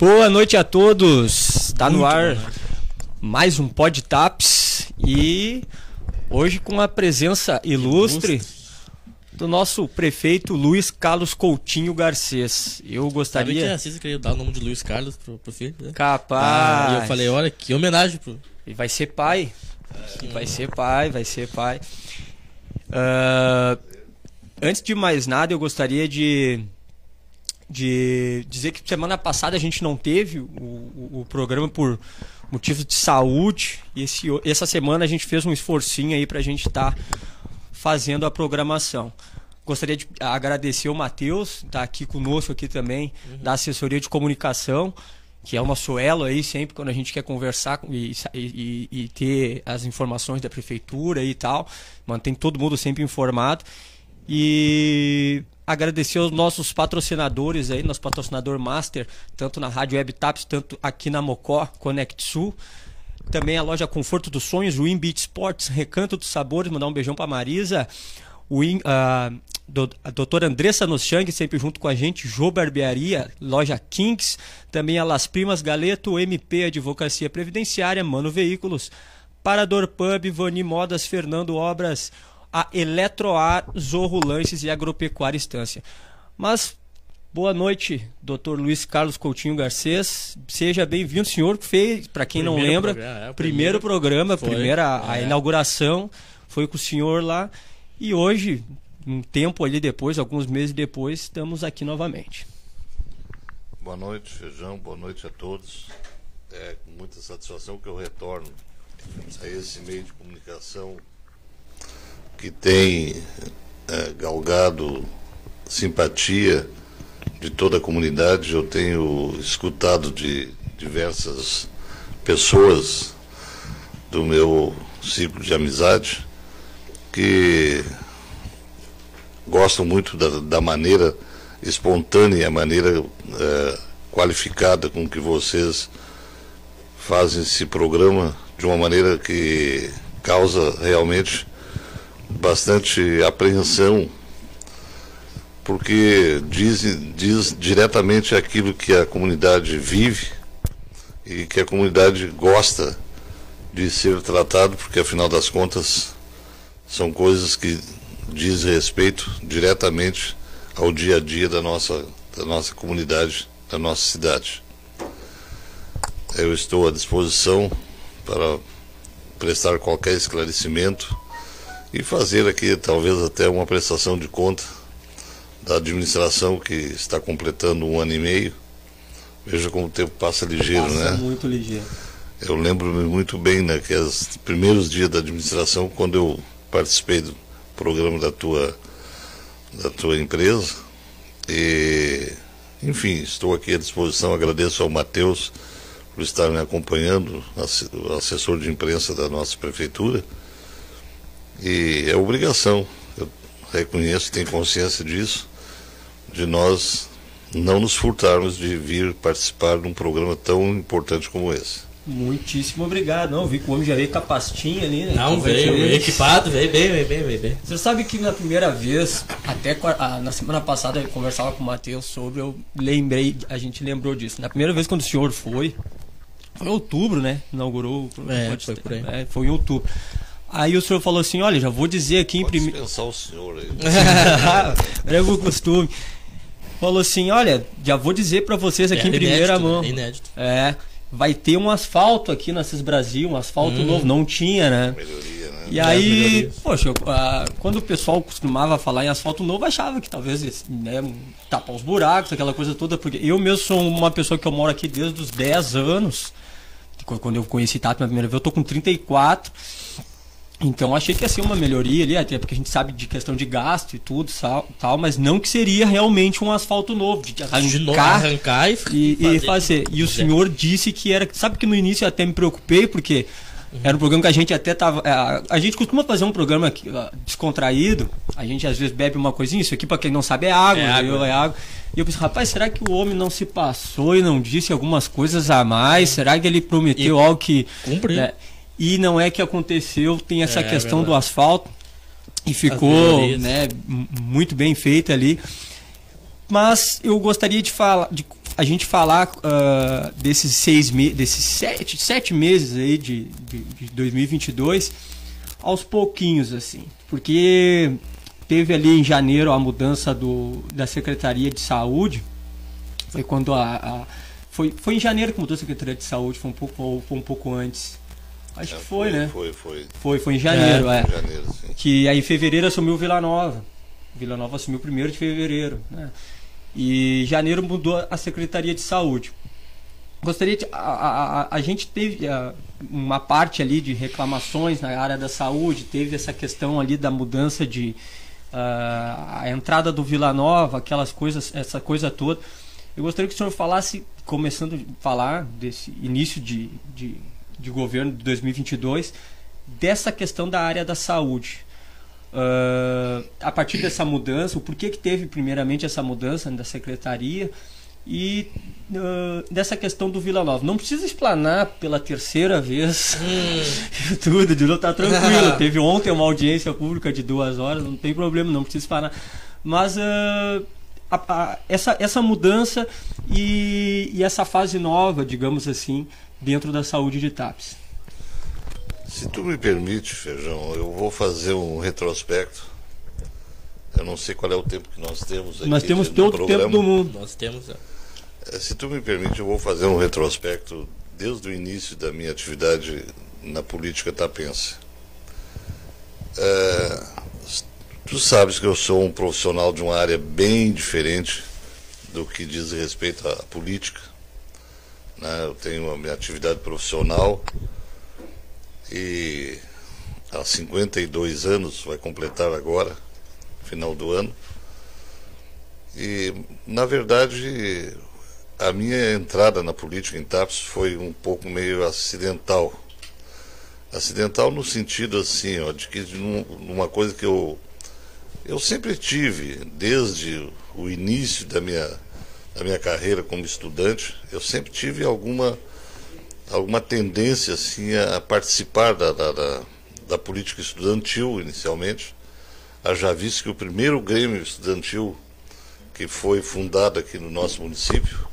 Boa noite a todos. Está no ar mais um Pod Taps e hoje com a presença ilustre, ilustre, do nosso prefeito Luiz Carlos Coutinho Garcês. Eu gostaria. A queria dar o nome de Luiz Carlos pro, pro filho? Né? Capaz. Ah, e eu falei, olha, que homenagem pro. E vai ser pai. É. Vai ser pai, vai ser pai. Antes de mais nada, eu gostaria de de dizer que semana passada a gente não teve o, o, o programa por motivos de saúde e esse, essa semana a gente fez um esforcinho aí para a gente estar tá fazendo a programação. Gostaria de agradecer o Matheus, tá aqui conosco aqui também, uhum. da assessoria de comunicação, que é o nosso elo aí sempre quando a gente quer conversar e, e, e ter as informações da prefeitura e tal, mantém todo mundo sempre informado. E agradecer aos nossos patrocinadores aí, nosso patrocinador master, tanto na Rádio Web Taps, tanto aqui na Mocó, Connect Sul. Também a loja Conforto dos Sonhos, o Beach Sports, Recanto dos Sabores, mandar um beijão para Marisa. O In, uh, do, a doutora Andressa Noschang, sempre junto com a gente, Jô Barbearia, loja Kings, também a Las Primas Galeto, MP Advocacia Previdenciária, Mano Veículos, Parador Pub, Vani Modas, Fernando Obras, a Eletroar, Zorro Lanches e Agropecuária Estância. Mas boa noite, Dr. Luiz Carlos Coutinho Garcês. Seja bem-vindo, senhor. Fez, para quem primeiro não lembra, programa, é, primeiro, primeiro, programa, foi, primeira a é. inauguração foi com o senhor lá. E hoje, um tempo ali depois, alguns meses depois, estamos aqui novamente. Boa noite, Feijão. Boa noite a todos. É com muita satisfação que eu retorno a esse meio de comunicação que tem é, galgado simpatia de toda a comunidade. Eu tenho escutado de diversas pessoas do meu ciclo de amizade que gostam muito da, da maneira espontânea, a maneira é, qualificada com que vocês fazem esse programa de uma maneira que causa realmente bastante apreensão, porque diz, diz diretamente aquilo que a comunidade vive e que a comunidade gosta de ser tratado, porque afinal das contas são coisas que diz respeito diretamente ao dia a dia da nossa, da nossa comunidade, da nossa cidade. Eu estou à disposição para prestar qualquer esclarecimento e fazer aqui talvez até uma prestação de conta da administração que está completando um ano e meio. Veja como o tempo passa ligeiro, passa né? Muito ligeiro. Eu lembro-me muito bem naqueles né, primeiros dias da administração, quando eu participei do programa da tua, da tua empresa. E, enfim, estou aqui à disposição. Agradeço ao Matheus por estar me acompanhando, assessor de imprensa da nossa prefeitura. E é obrigação, eu reconheço, tenho consciência disso, de nós não nos furtarmos de vir participar de um programa tão importante como esse. Muitíssimo obrigado. Não, vi que o homem já veio com a pastinha ali, né? Não, veio, veio equipado, veio bem, veio bem, veio bem. Você sabe que na primeira vez, até na semana passada eu conversava com o Matheus sobre, eu lembrei, a gente lembrou disso. Na primeira vez quando o senhor foi, foi em outubro, né? Inaugurou o é, foi, por aí. É, foi em outubro. Aí o senhor falou assim, olha, já vou dizer aqui em primeiro. pensar o senhor aí. é o costume. Falou assim, olha, já vou dizer para vocês aqui é, em primeira inédito, mão. É inédito. É, vai ter um asfalto aqui na Cis Brasil, um asfalto hum. novo, não tinha, né? Melhoria, né? E aí, poxa, quando o pessoal costumava falar em asfalto novo, achava que talvez né, tapar os buracos, aquela coisa toda, porque eu mesmo sou uma pessoa que eu moro aqui desde os 10 anos, quando eu conheci Tato pela primeira vez, eu tô com 34. Então achei que ia ser uma melhoria ali, até porque a gente sabe de questão de gasto e tudo tal, mas não que seria realmente um asfalto novo, de arrancar, de novo, arrancar e, e, fazer. E, fazer. e o senhor disse que era. Sabe que no início eu até me preocupei, porque uhum. era um programa que a gente até tava. A, é, a gente costuma fazer um programa descontraído, a gente às vezes bebe uma coisinha, isso aqui para quem não sabe é água, é água. é água. E eu pensei, rapaz, será que o homem não se passou e não disse algumas coisas a mais? Será que ele prometeu e algo que. Cumpriu. É, e não é que aconteceu, tem essa é, questão é do asfalto e ficou né, muito bem feita ali. Mas eu gostaria de, falar, de a gente falar uh, desses seis meses, desses sete, sete meses aí de, de, de 2022 aos pouquinhos, assim. Porque teve ali em janeiro a mudança do, da Secretaria de Saúde. Foi quando a, a foi, foi em janeiro que mudou a Secretaria de Saúde, foi um pouco, foi um pouco antes. Acho é, que foi, foi, né? Foi, foi. Foi, foi em janeiro, é. é. Em janeiro, que aí em fevereiro assumiu Vila Nova. Vila Nova assumiu primeiro de fevereiro, né? E janeiro mudou a Secretaria de Saúde. Gostaria de. A, a, a gente teve a, uma parte ali de reclamações na área da saúde, teve essa questão ali da mudança de. Uh, a entrada do Vila Nova, aquelas coisas, essa coisa toda. Eu gostaria que o senhor falasse, começando a falar desse início de, de, de governo de 2022, dessa questão da área da saúde. Uh, a partir dessa mudança, o porquê que teve primeiramente essa mudança da secretaria e uh, dessa questão do Vila Nova. Não precisa explanar pela terceira vez hum. tudo, de tá tranquilo. teve ontem uma audiência pública de duas horas, não tem problema, não precisa explanar. Mas uh, a, a, essa, essa mudança e, e essa fase nova, digamos assim, dentro da saúde de TAPS. Se tu me permite, Feijão, eu vou fazer um retrospecto. Eu não sei qual é o tempo que nós temos aqui. Nós temos todo o tempo do mundo. Nós temos. É. é. Se tu me permite, eu vou fazer um retrospecto desde o início da minha atividade na política tapense. É, tu sabes que eu sou um profissional de uma área bem diferente do que diz respeito à política. Né? Eu tenho a minha atividade profissional e há 52 anos, vai completar agora, final do ano. E, na verdade, a minha entrada na política em TAPS foi um pouco meio acidental. Acidental no sentido assim, ó, de que numa coisa que eu eu sempre tive desde o início da minha da minha carreira como estudante, eu sempre tive alguma alguma tendência assim a participar da, da, da, da política estudantil inicialmente. Já visto que o primeiro Grêmio Estudantil que foi fundado aqui no nosso município,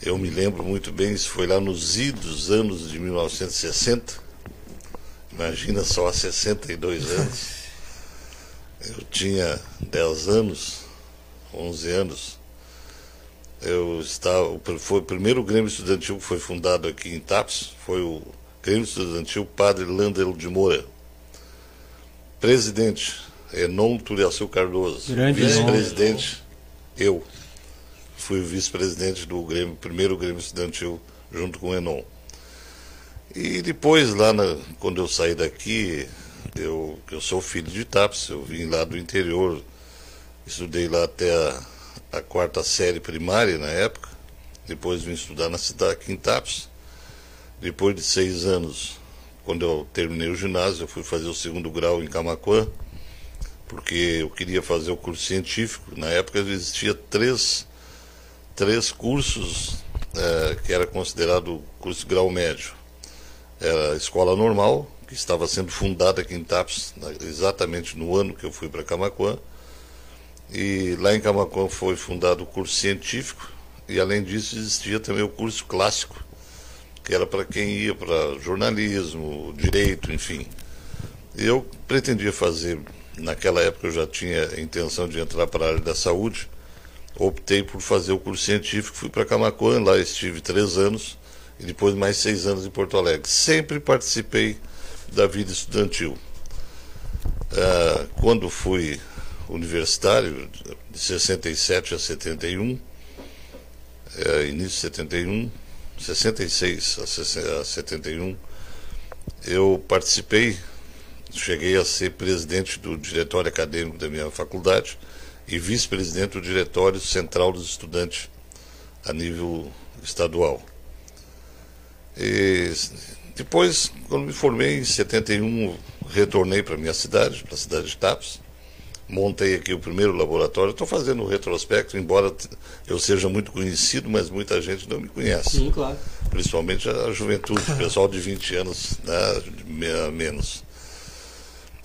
eu me lembro muito bem, isso foi lá nos idos anos de 1960. Imagina só há 62 anos. Eu tinha 10 anos, 11 anos. Eu estava, foi o primeiro Grêmio Estudantil que foi fundado aqui em TAPS, foi o Grêmio Estudantil Padre Landel de Moura. Presidente, Enon Turiaçu Cardoso. Vice-presidente, eu. Fui o vice-presidente do Grêmio, primeiro Grêmio Estudantil, junto com o Enon. E depois, lá na, quando eu saí daqui, eu, eu sou filho de TAPS, eu vim lá do interior, estudei lá até a a quarta série primária na época. Depois vim estudar na cidade, aqui em Tapes. Depois de seis anos, quando eu terminei o ginásio, eu fui fazer o segundo grau em Camacuã, porque eu queria fazer o curso científico. Na época existia três, três cursos é, que era considerado curso grau médio. Era a escola normal, que estava sendo fundada aqui em Tapes, exatamente no ano que eu fui para Camacuã e lá em Camacuã foi fundado o curso científico e além disso existia também o curso clássico, que era para quem ia para jornalismo, direito, enfim. Eu pretendia fazer, naquela época eu já tinha a intenção de entrar para a área da saúde, optei por fazer o curso científico, fui para Camacuã, lá estive três anos e depois mais seis anos em Porto Alegre. Sempre participei da vida estudantil. Ah, quando fui universitário, de 67 a 71, é, início de 71, 66 a 71, eu participei, cheguei a ser presidente do diretório acadêmico da minha faculdade e vice-presidente do diretório central dos estudantes a nível estadual. E depois, quando me formei em 71, retornei para minha cidade, para a cidade de Tapes, montei aqui o primeiro laboratório. Estou fazendo um retrospecto, embora eu seja muito conhecido, mas muita gente não me conhece. Sim, claro. Principalmente a juventude, o pessoal de 20 anos né, menos.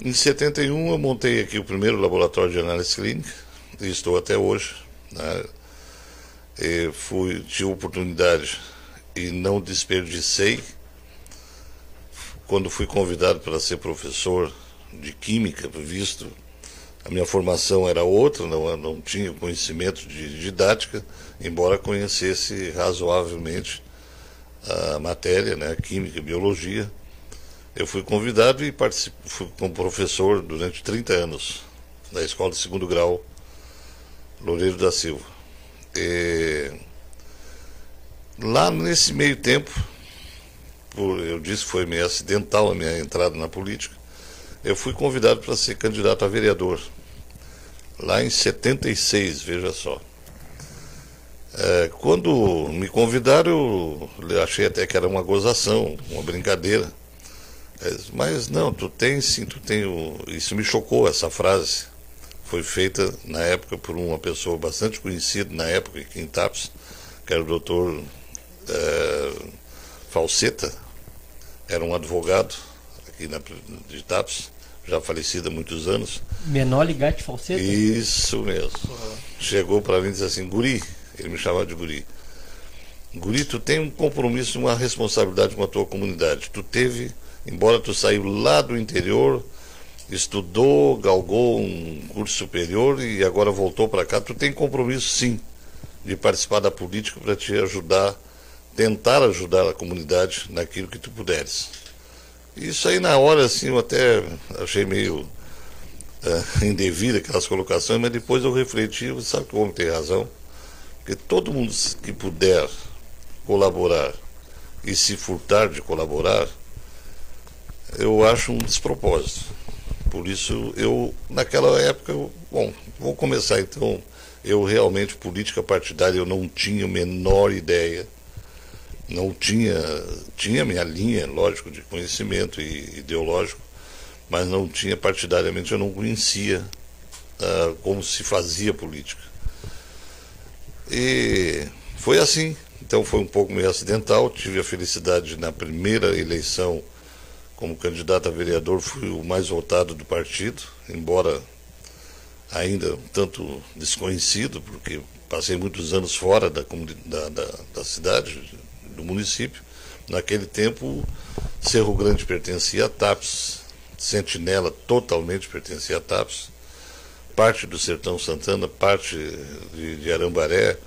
Em 71 eu montei aqui o primeiro laboratório de análise clínica e estou até hoje. Né? E fui, tive oportunidade e não desperdicei. Quando fui convidado para ser professor de Química, visto a minha formação era outra, não, não tinha conhecimento de didática, embora conhecesse razoavelmente a matéria, né, Química Biologia. Eu fui convidado e fui como professor durante 30 anos na Escola de Segundo Grau Loureiro da Silva. E lá nesse meio tempo, por, eu disse que foi meio acidental a minha entrada na política, eu fui convidado para ser candidato a vereador. Lá em 76, veja só. É, quando me convidaram, eu achei até que era uma gozação, uma brincadeira. É, mas não, tu tem sim, tu tem o... Isso me chocou, essa frase. Foi feita na época por uma pessoa bastante conhecida na época aqui em TAPS, que era o doutor é, Falseta, era um advogado aqui na, de TAPS, já falecido há muitos anos. Menor Ligate Falseta? Isso mesmo. Chegou para mim e disse assim, Guri, ele me chamava de Guri. Guri, tu tem um compromisso, uma responsabilidade com a tua comunidade. Tu teve, embora tu saiu lá do interior, estudou, galgou um curso superior e agora voltou para cá, tu tem compromisso sim de participar da política para te ajudar, tentar ajudar a comunidade naquilo que tu puderes. Isso aí na hora assim eu até achei meio uh, indevida aquelas colocações, mas depois eu refleti, sabe que o homem tem razão, porque todo mundo que puder colaborar e se furtar de colaborar, eu acho um despropósito. Por isso, eu, naquela época, eu, bom, vou começar então. Eu realmente, política partidária, eu não tinha a menor ideia. Não tinha, tinha minha linha, lógico, de conhecimento e ideológico, mas não tinha partidariamente, eu não conhecia uh, como se fazia política. E foi assim. Então foi um pouco meio acidental. Tive a felicidade na primeira eleição como candidato a vereador, fui o mais votado do partido, embora ainda um tanto desconhecido, porque passei muitos anos fora da, da, da, da cidade, do município. Naquele tempo, Cerro Grande pertencia a TAPS, Sentinela totalmente pertencia a TAPS, parte do Sertão Santana, parte de, de Arambaré,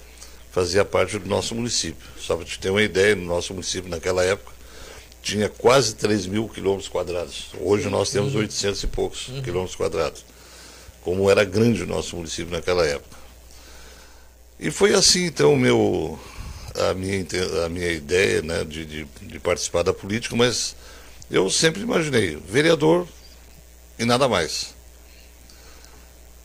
fazia parte do nosso município. Só para te ter uma ideia, no nosso município naquela época, tinha quase 3 mil quilômetros quadrados. Hoje nós temos 800 uhum. e poucos uhum. quilômetros quadrados. Como era grande o nosso município naquela época. E foi assim, então, meu, a, minha, a minha ideia né, de, de, de participar da política, mas eu sempre imaginei vereador e nada mais.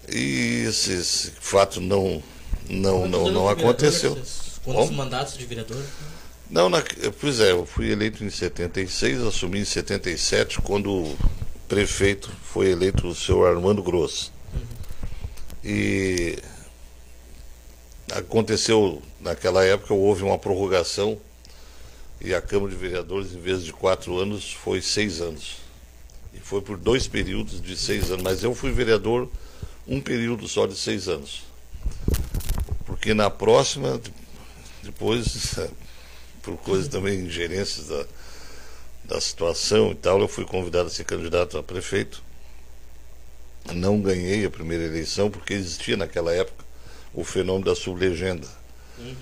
E esse, esse fato não, não, não, não aconteceu. Quantos mandatos de vereador? Não, na, pois é, eu fui eleito em 76, assumi em 77, quando o prefeito foi eleito o senhor Armando Grosso. Uhum. E aconteceu, naquela época, houve uma prorrogação e a Câmara de Vereadores, em vez de quatro anos, foi seis anos. E foi por dois períodos de seis anos. Mas eu fui vereador um período só de seis anos. Porque na próxima, depois por coisas também ingerências da, da situação e tal, eu fui convidado a ser candidato a prefeito. Não ganhei a primeira eleição porque existia naquela época o fenômeno da sublegenda. Uhum.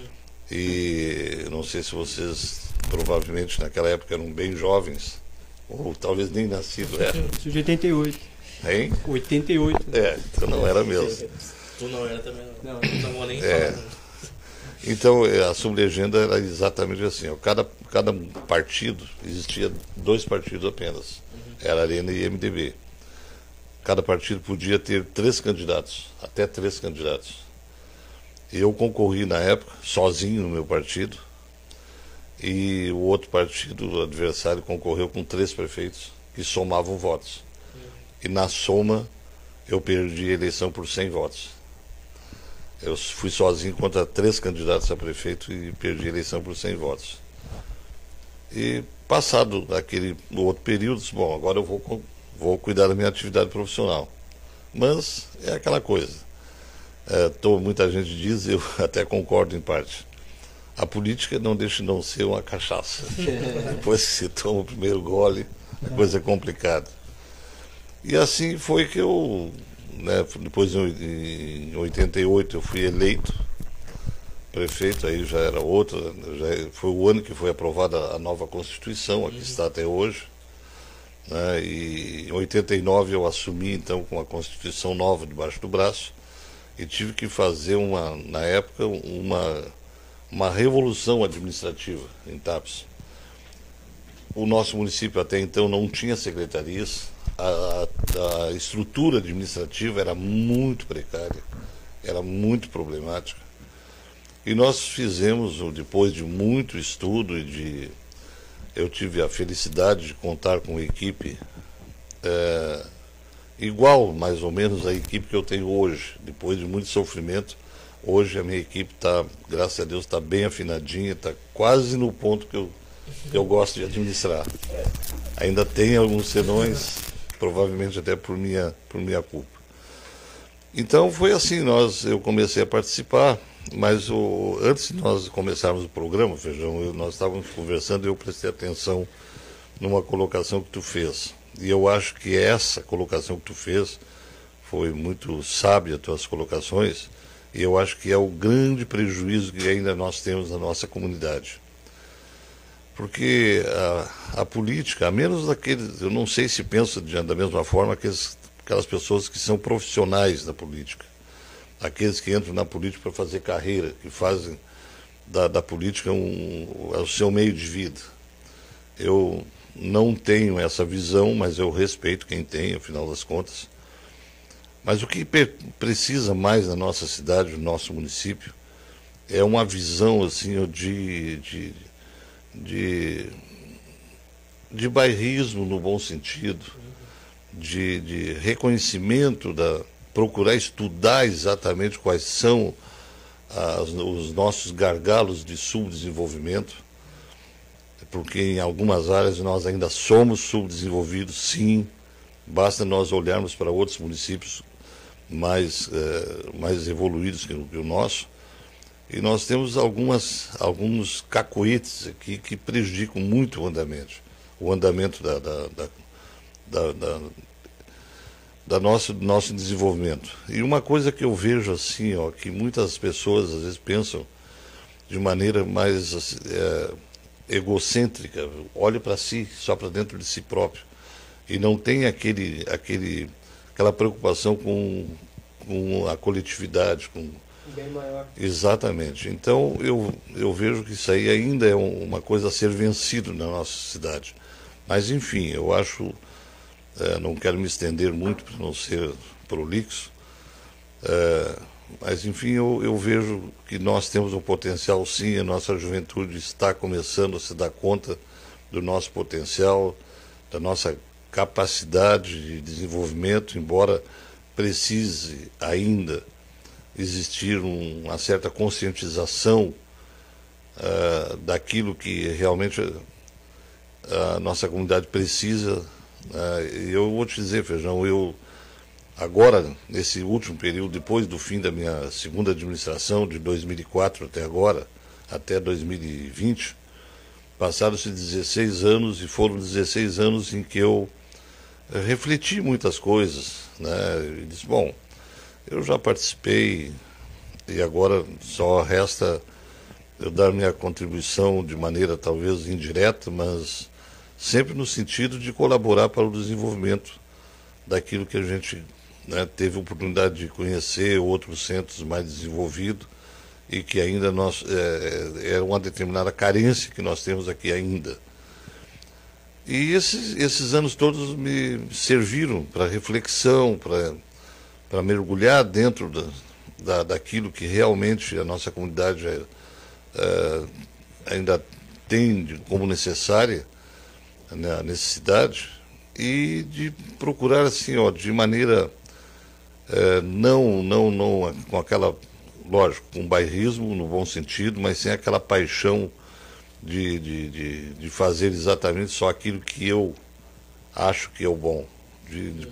E não sei se vocês provavelmente naquela época eram bem jovens, ou talvez nem nascido era. Isso de 88. Hein? 88. É, então não era mesmo. Tu não era também, não. Não, não nem é. Então, é, a sublegenda era exatamente assim. Ó, cada, cada partido, existia dois partidos apenas. Era Arena e MDB. Cada partido podia ter três candidatos, até três candidatos. Eu concorri na época, sozinho no meu partido, e o outro partido, o adversário, concorreu com três prefeitos que somavam votos. E na soma, eu perdi a eleição por 100 votos. Eu fui sozinho contra três candidatos a prefeito e perdi a eleição por 100 votos. E passado aquele outro período, bom, agora eu vou, vou cuidar da minha atividade profissional. Mas é aquela coisa. É, tô, muita gente diz, eu até concordo em parte. A política não deixa de não ser uma cachaça. Depois que se toma o primeiro gole, a coisa é complicada. E assim foi que eu, né, depois em 88 eu fui eleito prefeito, aí já era outra, já foi o ano que foi aprovada a nova Constituição, a que está até hoje. Né, e em 89 eu assumi então com a Constituição nova debaixo do braço e tive que fazer uma, na época, uma, uma revolução administrativa em TAPS. O nosso município até então não tinha secretarias, a, a, estrutura administrativa era muito precária, era muito problemática. E nós fizemos, depois de muito estudo e de. Eu tive a felicidade de contar com uma equipe é, igual, mais ou menos, à equipe que eu tenho hoje. Depois de muito sofrimento, hoje a minha equipe está, graças a Deus, está bem afinadinha, está quase no ponto que eu, que eu gosto de administrar. Ainda tem alguns senões, provavelmente até por minha, por minha culpa. Então foi assim, nós, eu comecei a participar, mas o, antes de nós começarmos o programa, Feijão, eu, nós estávamos conversando e eu prestei atenção numa colocação que tu fez. E eu acho que essa colocação que tu fez foi muito sábia, tuas colocações, e eu acho que é o grande prejuízo que ainda nós temos na nossa comunidade. Porque a, a política, a menos daqueles, eu não sei se pensa da mesma forma aqueles, aquelas pessoas que são profissionais da política, aqueles que entram na política para fazer carreira, que fazem da, da política um, o seu meio de vida. Eu não tenho essa visão, mas eu respeito quem tem, afinal das contas. Mas o que precisa mais na nossa cidade, no nosso município, é uma visão assim de, de, de, de bairrismo no bom sentido, de, de reconhecimento da procurar estudar exatamente quais são as, os nossos gargalos de subdesenvolvimento porque em algumas áreas nós ainda somos subdesenvolvidos, sim. Basta nós olharmos para outros municípios mais, eh, mais evoluídos que o, que o, nosso. E nós temos algumas, alguns cacoetes aqui que prejudicam muito o andamento, o andamento da, da, da, da, da, nosso, nosso desenvolvimento. E uma coisa que eu vejo assim, ó, que muitas pessoas às vezes pensam de maneira mais é, egocêntrica, olha para si, só para dentro de si próprio. E não tem aquele, aquele, aquela preocupação com, com a coletividade, com. Bem maior. Exatamente. Então eu, eu vejo que isso aí ainda é uma coisa a ser vencido na nossa cidade. Mas enfim, eu acho, é, não quero me estender muito para não ser prolixo. É, mas, enfim, eu, eu, vejo que nós temos um potencial, sim, a nossa juventude está começando a se dar conta do nosso potencial, da nossa capacidade de desenvolvimento, embora precise ainda existir um, uma certa conscientização uh, daquilo que realmente a nossa comunidade precisa. Uh, eu vou te dizer, Feijão, eu Agora, nesse último período, depois do fim da minha segunda administração, de 2004 até agora, até 2020, passaram-se 16 anos e foram 16 anos em que eu eh, refleti muitas coisas. Né? E disse, bom, eu já participei e agora só resta eu dar minha contribuição de maneira talvez indireta, mas sempre no sentido de colaborar para o desenvolvimento daquilo que a gente né, teve a oportunidade de conhecer outros centros mais desenvolvidos e que ainda nós é, é uma determinada carência que nós temos aqui ainda. E esses, esses anos todos me serviram para reflexão, para mergulhar dentro da, da, daquilo que realmente a nossa comunidade é, é, ainda tem como necessária, né, a necessidade, e de procurar assim, ó, de maneira é, não, não, não com aquela, lógico, com bairrismo no bom sentido, mas sem aquela paixão de, de, de, de fazer exatamente só aquilo que eu acho que é o bom. De, de,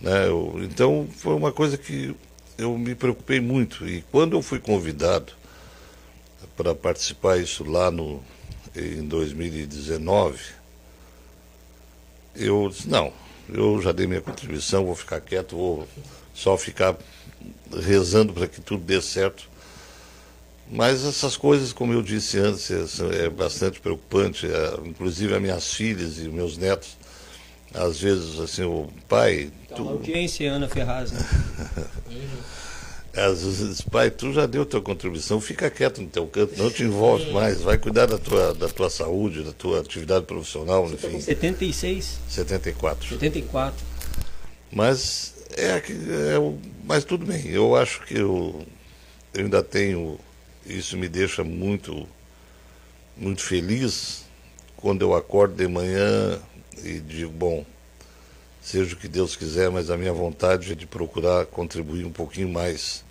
né, eu, então foi uma coisa que eu me preocupei muito. E quando eu fui convidado para participar isso lá no, em 2019, eu disse, não, eu já dei minha contribuição, vou ficar quieto, vou só ficar rezando para que tudo dê certo. Mas essas coisas, como eu disse antes, é, é bastante preocupante. É, inclusive as minhas filhas e meus netos, às vezes, assim, o pai. Tá tu... audiência, Ana Ferraz. Né? Às vezes, pai, tu já deu tua contribuição, fica quieto no teu canto, não te envolve mais, vai cuidar da tua, da tua saúde, da tua atividade profissional, Você enfim. Tá 76? 74. 74. Mas é, é, mas tudo bem, eu acho que eu, eu ainda tenho, isso me deixa muito, muito feliz quando eu acordo de manhã e digo, bom, seja o que Deus quiser, mas a minha vontade é de procurar contribuir um pouquinho mais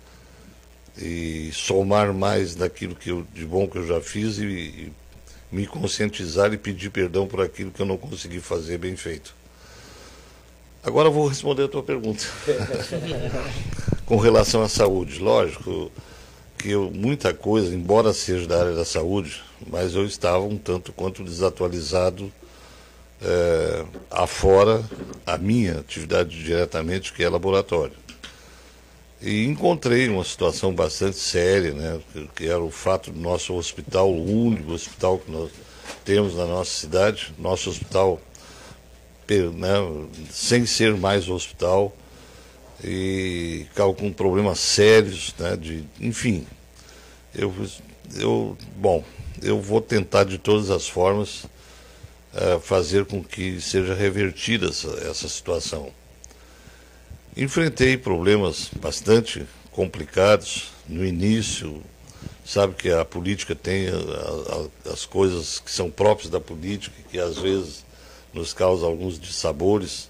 e somar mais daquilo que eu, de bom que eu já fiz e, e me conscientizar e pedir perdão por aquilo que eu não consegui fazer bem feito. Agora vou responder a tua pergunta. Com relação à saúde, lógico que eu, muita coisa, embora seja da área da saúde, mas eu estava um tanto quanto desatualizado é, afora a minha atividade diretamente, que é laboratório. E encontrei uma situação bastante séria, né, que era o fato do nosso hospital, o único hospital que nós temos na nossa cidade, nosso hospital né, sem ser mais hospital, e com problemas sérios, né, de, enfim. Eu, eu, bom, eu vou tentar de todas as formas uh, fazer com que seja revertida essa, essa situação. Enfrentei problemas bastante complicados no início, sabe que a política tem a, a, as coisas que são próprias da política, que às vezes nos causa alguns dissabores.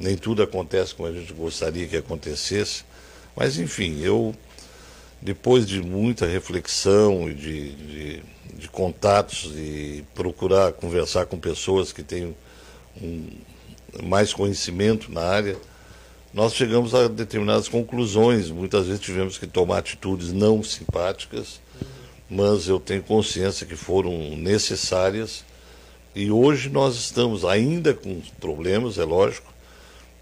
Nem tudo acontece como a gente gostaria que acontecesse. Mas, enfim, eu, depois de muita reflexão e de, de de contatos e procurar conversar com pessoas que têm um, mais conhecimento na área, nós chegamos a determinadas conclusões. Muitas vezes tivemos que tomar atitudes não simpáticas, mas eu tenho consciência que foram necessárias. E hoje nós estamos ainda com problemas, é lógico,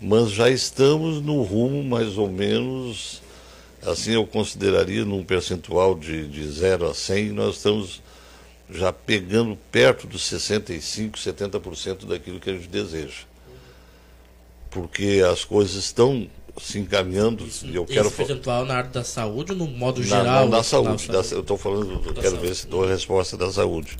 mas já estamos no rumo mais ou menos, assim eu consideraria, num percentual de, de 0 a 100, nós estamos já pegando perto dos 65%, 70% daquilo que a gente deseja. Porque as coisas estão se encaminhando Isso, eu esse quero percentual na área da saúde ou no modo geral? Na, na saúde, da, eu estou falando, eu quero saúde. ver se dou a resposta da saúde.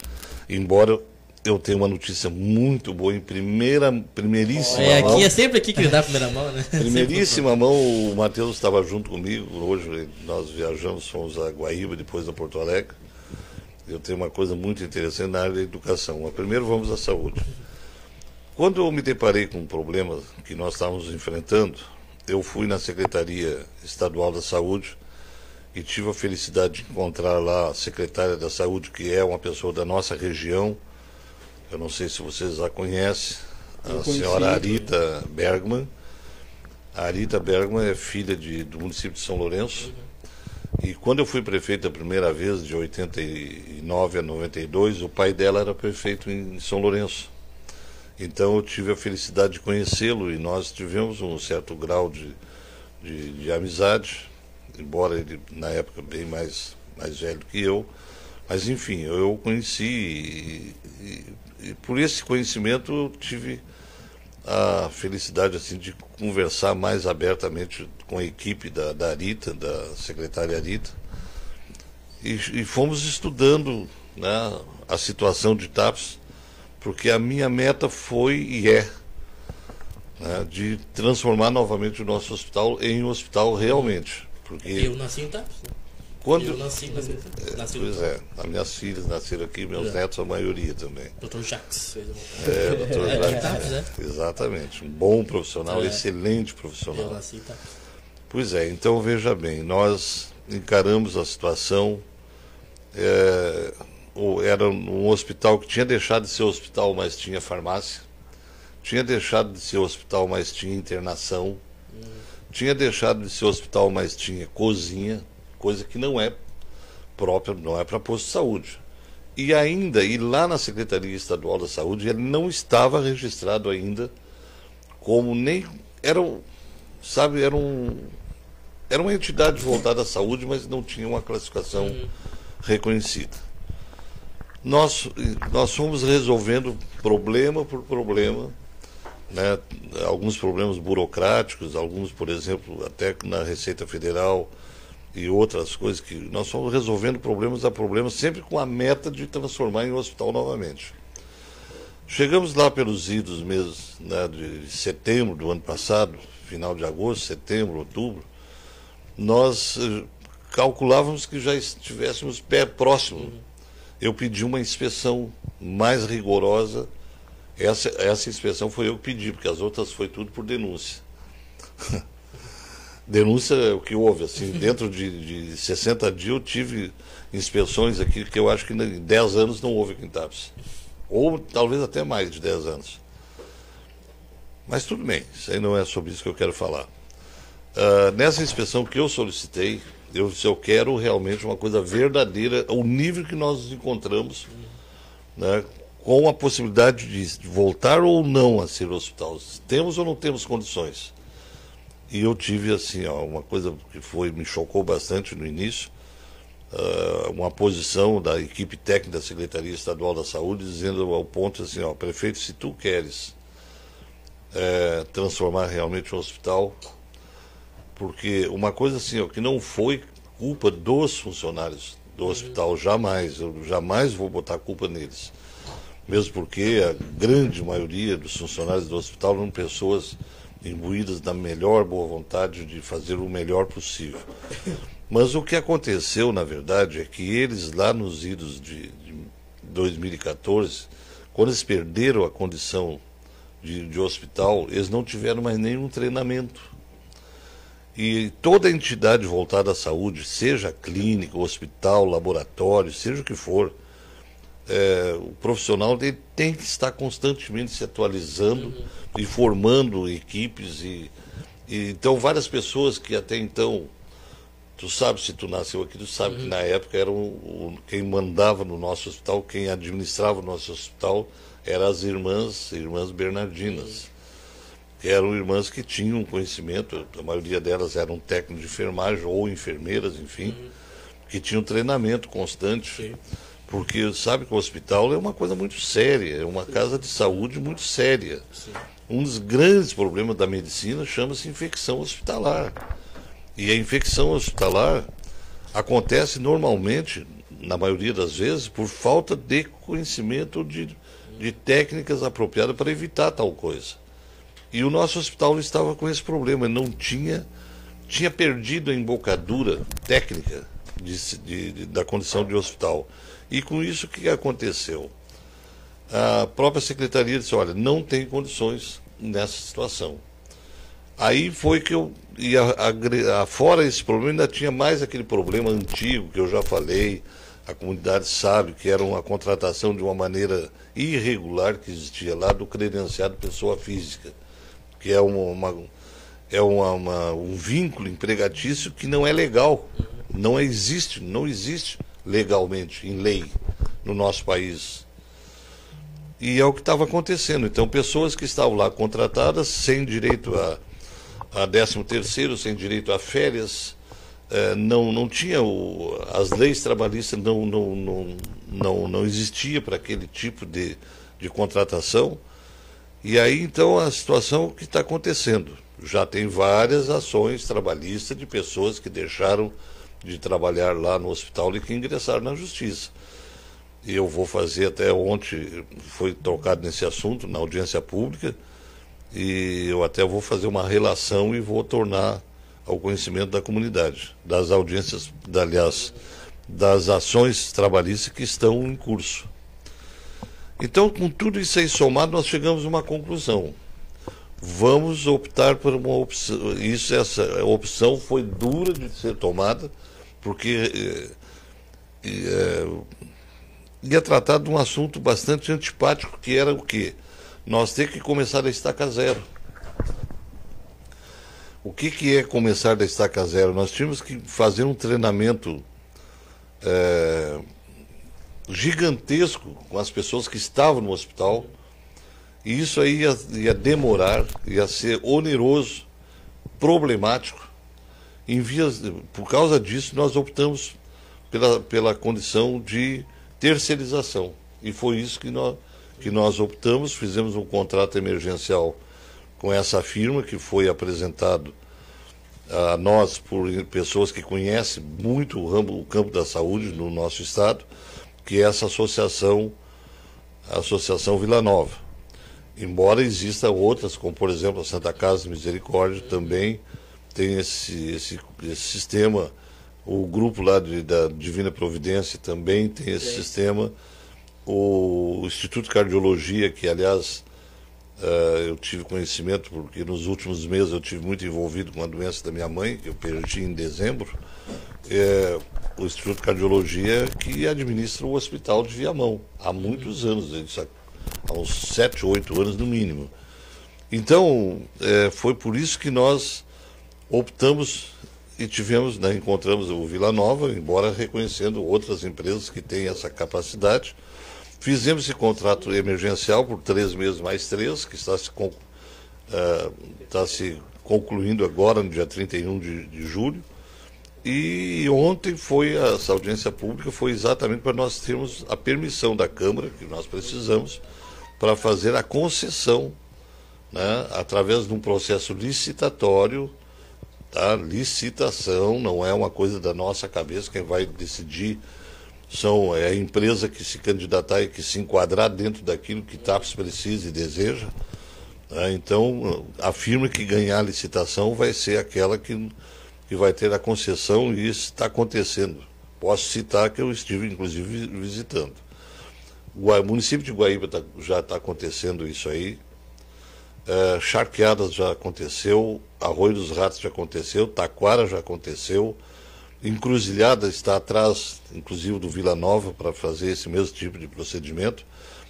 Embora eu tenha uma notícia muito boa em primeira, primeiríssima é, mão. Aqui é sempre aqui que me dá a primeira mão, né? Primeiríssima mão, o Matheus estava junto comigo. Hoje nós viajamos, fomos a Guaíba, depois a Porto Alegre eu tenho uma coisa muito interessante na área da educação. Mas primeiro vamos à saúde. Quando eu me deparei com um problema que nós estávamos enfrentando, eu fui na Secretaria Estadual da Saúde e tive a felicidade de encontrar lá a secretária da Saúde, que é uma pessoa da nossa região. Eu não sei se vocês a conhecem, a senhora Arita Bergman. A Arita Bergman é filha de, do município de São Lourenço. E quando eu fui prefeito a primeira vez, de 89 a 92, o pai dela era prefeito em São Lourenço. Então eu tive a felicidade de conhecê-lo e nós tivemos um certo grau de, de, de, amizade, embora ele na época bem mais, mais velho que eu. Mas enfim, eu o conheci e, e, e por esse conhecimento eu tive a felicidade assim de conversar mais abertamente com a equipe da, da Arita, da secretária Arita, e, e fomos estudando né, a situação de TAPS, porque a minha meta foi e é né, de transformar novamente o nosso hospital em um hospital realmente. Porque eu nasci em TAPS. Né? Quando... Eu nasci, nasci, nasci Pois é, as minhas filhas nasceram aqui, meus é. netos, a maioria também. Dr. Jacques. É, doutor é, Jacques. É, Exatamente, um bom profissional, é. excelente profissional. Eu nasci, tá. Pois é, então veja bem, nós encaramos a situação. Era um hospital que tinha deixado de ser hospital, mas tinha farmácia. Tinha deixado de ser hospital, mas tinha internação. Hum. tinha deixado de ser hospital, mas tinha cozinha, coisa que não é própria, não é para posto de saúde. E ainda, e lá na Secretaria Estadual da Saúde, ele não estava registrado ainda como nem. Era, sabe, era um. Era uma entidade voltada à saúde, mas não tinha uma classificação reconhecida. Nós, nós fomos resolvendo problema por problema, né? alguns problemas burocráticos, alguns, por exemplo, até na Receita Federal e outras coisas que nós fomos resolvendo problemas a problemas, sempre com a meta de transformar em um hospital novamente. Chegamos lá pelos idos meses né, de setembro do ano passado, final de agosto, setembro, outubro, nós eh, calculávamos que já estivéssemos pé próximo. Eu pedi uma inspeção mais rigorosa. Essa, essa inspeção foi eu que pedi, porque as outras foi tudo por denúncia. denúncia é o que houve. Assim, dentro de, de 60 dias eu tive inspeções aqui que eu acho que em 10 anos não houve aqui em Tapes. Ou talvez até mais de 10 anos. Mas tudo bem, isso aí não é sobre isso que eu quero falar. Ah, nessa inspeção que eu solicitei, eu, se eu quero realmente uma coisa verdadeira, o nível que nós nos encontramos, né, com a possibilidade de voltar ou não a ser hospital. Temos ou não temos condições? E eu tive assim, ó, uma coisa que foi me chocou bastante no início, ah, uma posição da equipe técnica da Secretaria Estadual da Saúde dizendo ao ponto assim, ó, prefeito, se tu queres eh, transformar realmente o hospital, porque uma coisa assim, ó, que não foi culpa dos funcionários do hospital, jamais, eu jamais vou botar culpa neles. Mesmo porque a grande maioria dos funcionários do hospital eram pessoas imbuídas da melhor boa vontade de fazer o melhor possível. Mas o que aconteceu, na verdade, é que eles lá nos idos de, de 2014, quando eles perderam a condição de, de hospital, eles não tiveram mais nenhum treinamento. E toda entidade voltada à saúde, seja clínica, hospital, laboratório, seja o que for, é, o profissional ele tem que estar constantemente se atualizando e formando equipes. E, e, então, várias pessoas que até então, tu sabe, se tu nasceu aqui, tu sabe que na época era o, quem mandava no nosso hospital, quem administrava o nosso hospital, eram as irmãs, irmãs Bernardinas que eram irmãs que tinham conhecimento, a maioria delas eram técnicos de enfermagem ou enfermeiras, enfim, que tinham treinamento constante. Sim. Porque sabe que o hospital é uma coisa muito séria, é uma casa de saúde muito séria. Sim. Um dos grandes problemas da medicina chama-se infecção hospitalar. E a infecção hospitalar acontece normalmente, na maioria das vezes, por falta de conhecimento de, de técnicas apropriadas para evitar tal coisa. E o nosso hospital estava com esse problema, não tinha, tinha perdido a embocadura técnica de de- de- da condição de hospital. E com isso, o que aconteceu? A própria secretaria disse: olha, não tem condições nessa situação. Aí foi que eu. E a, a a- fora esse problema, ainda tinha mais aquele problema antigo que eu já falei, a comunidade sabe que era uma contratação de uma maneira irregular que existia lá do credenciado pessoa física, que é uma, uma- é uma- uma- um vínculo empregatício que não é legal. Não existe, não existe legalmente, em lei, no nosso país. E é o que estava acontecendo. Então, pessoas que estavam lá contratadas, sem direito a, a 13 terceiro, sem direito a férias, eh, não, não tinha o, as leis trabalhistas não, não, não, não, não existia para aquele tipo de, de contratação. E aí, então, a situação que está acontecendo. Já tem várias ações trabalhistas de pessoas que deixaram de trabalhar lá no hospital e que ingressaram na justiça. E eu vou fazer até ontem, foi tocado nesse assunto, na audiência pública, e eu até vou fazer uma relação e vou tornar ao conhecimento da comunidade, das audiências, aliás, das ações trabalhistas que estão em curso. Então, com tudo isso aí somado, nós chegamos a uma conclusão. Vamos optar por uma opção. Isso, essa opção foi dura de ser tomada, porque eh, eh, ia tratar de um assunto bastante antipático, que era o quê? Nós ter que começar a estaca zero. o que, que é começar da estaca zero? Nós tínhamos que fazer um treinamento é, gigantesco com as pessoas que estavam no hospital. E isso aí ia, ia demorar, ia ser oneroso, problemático. Em vias, por causa disso, nós optamos pela, pela condição de terceirização. E foi isso que nós, que nós optamos, fizemos um contrato emergencial com essa firma que foi apresentado a nós por pessoas que conhecem muito o, ramo, o campo da saúde no nosso estado, que é essa associação, a Associação Vila Nova. Embora exista outras, como por exemplo a Santa Casa de Misericórdia, também tem esse, esse, esse sistema, o grupo lá de, da Divina Providência também tem esse sistema, o Instituto de Cardiologia, que aliás eu tive conhecimento porque nos últimos meses eu tive muito envolvido com a doença da minha mãe, que eu perdi em dezembro. É, o Instituto de Cardiologia que administra o Hospital de Viamão há muitos anos, há uns sete, oito anos no mínimo. Então, é, foi por isso que nós optamos e tivemos, né, encontramos o Vila Nova, embora reconhecendo outras empresas que têm essa capacidade Fizemos esse contrato emergencial por três meses mais três, que está se, uh, está se concluindo agora, no dia 31 de, de julho. E ontem foi essa audiência pública, foi exatamente para nós termos a permissão da Câmara, que nós precisamos, para fazer a concessão, né, através de um processo licitatório, tá? licitação, não é uma coisa da nossa cabeça, quem vai decidir são é a empresa que se candidatar e que se enquadrar dentro daquilo que TAPS precisa e deseja. Né? Então, a firma que ganhar a licitação vai ser aquela que, que vai ter a concessão e isso está acontecendo. Posso citar que eu estive, inclusive, visitando. O município de Guaíba tá, já está acontecendo isso aí. É, Charqueadas já aconteceu, Arroio dos Ratos já aconteceu, Taquara já aconteceu. Encruzilhada está atrás, inclusive, do Vila Nova, para fazer esse mesmo tipo de procedimento.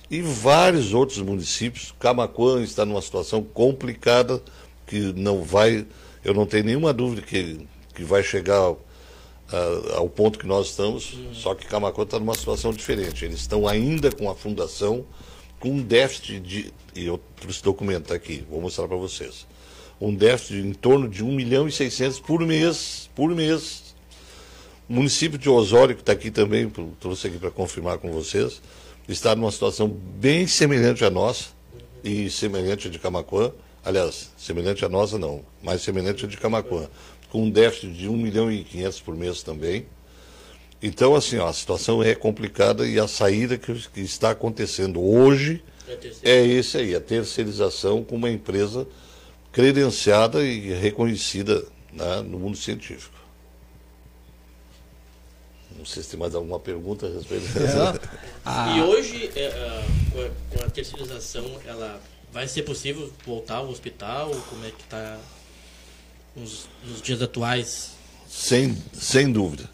E vários outros municípios. Camacuã está numa situação complicada, que não vai. Eu não tenho nenhuma dúvida que, que vai chegar ao, ao ponto que nós estamos, uhum. só que Camacuã está numa situação diferente. Eles estão ainda com a fundação, com um déficit de. E eu trouxe documento aqui, vou mostrar para vocês. Um déficit de em torno de 1 milhão e 600 por mês, por mês, o município de Osório, que está aqui também, trouxe aqui para confirmar com vocês, está numa situação bem semelhante à nossa e semelhante à de Camacuã. Aliás, semelhante à nossa não, mais semelhante à de Camacuã, com um déficit de 1 milhão e 500 por mês também. Então, assim, ó, a situação é complicada e a saída que, que está acontecendo hoje é, é esse aí, a terceirização com uma empresa credenciada e reconhecida né, no mundo científico. Não sei se tem mais alguma pergunta a respeito é. ah. E hoje, é, uh, com a terceirização, ela vai ser possível voltar ao hospital? Como é que está nos, nos, dias atuais? Sem, sem dúvida.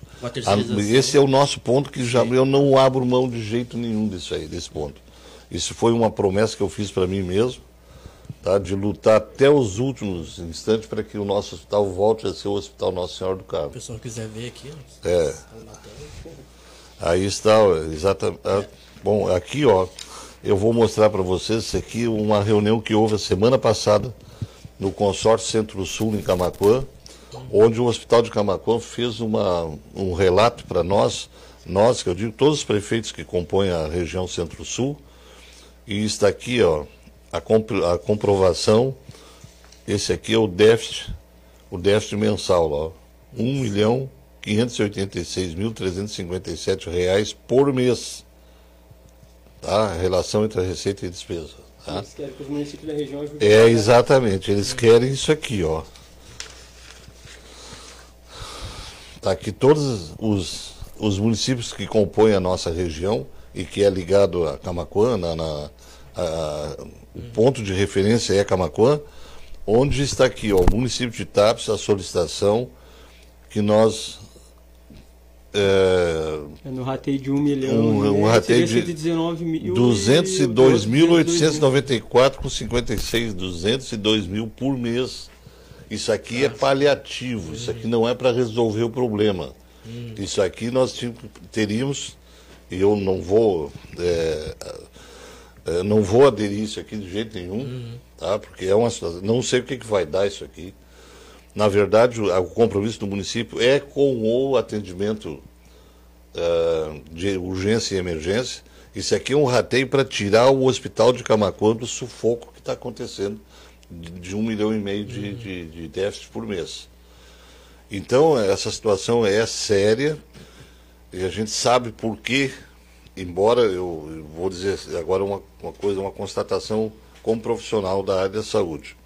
esse é o nosso ponto que já eu não abro mão de jeito nenhum disso aí, desse ponto. Isso foi uma promessa que eu fiz para mim mesmo tá? de lutar até os últimos instantes para que o nosso hospital volte a ser o Hospital Nossa Senhora do Carmo. Se o pessoal quiser ver aqui. É. Aí está, exatamente. É. Bom, aqui, ó, eu vou mostrar para vocês isso aqui, uma reunião que houve a semana passada no consórcio Centro-Sul, em Camacuã, onde o Hospital de Camacuã fez uma, um relato para nós, nós, que eu digo, todos os prefeitos que compõem a região Centro-Sul, e está aqui, ó, a, a comprovação, esse aqui é o déficit, o déficit mensal, ó, 1 milhão 586.357 reais por mês. Tá? A relação entre a receita e a despesa. Tá? Eles querem que os municípios da região É, exatamente. Eles querem isso aqui, ó. Tá aqui todos os, os municípios que compõem a nossa região e que é ligado a Camacuã, na, na a, o ponto de referência é Camacuã, onde está aqui, ó, o município de Tapes, a solicitação que nós é, é no rateio de 1 milhão. Um, um rateio de 202.894 com 56, 202 mil por mês Isso aqui é paliativo, isso aqui não é para resolver o problema. Isso aqui nós teríamos, e eu não vou, é, é, não vou aderir isso aqui de jeito nenhum, tá? porque é uma situação, não sei o que, que vai dar isso aqui. Na verdade, o, o compromisso do município é com o atendimento uh, de urgência e emergência. Isso aqui é um rateio para tirar o hospital de Camacuã do sufoco que está acontecendo de, de, um milhão e meio de, uhum. de, de déficit por mês. Então, essa situação é séria e a gente sabe por que, embora eu, eu vou dizer agora uma, uma coisa, uma constatação como profissional da área da saúde.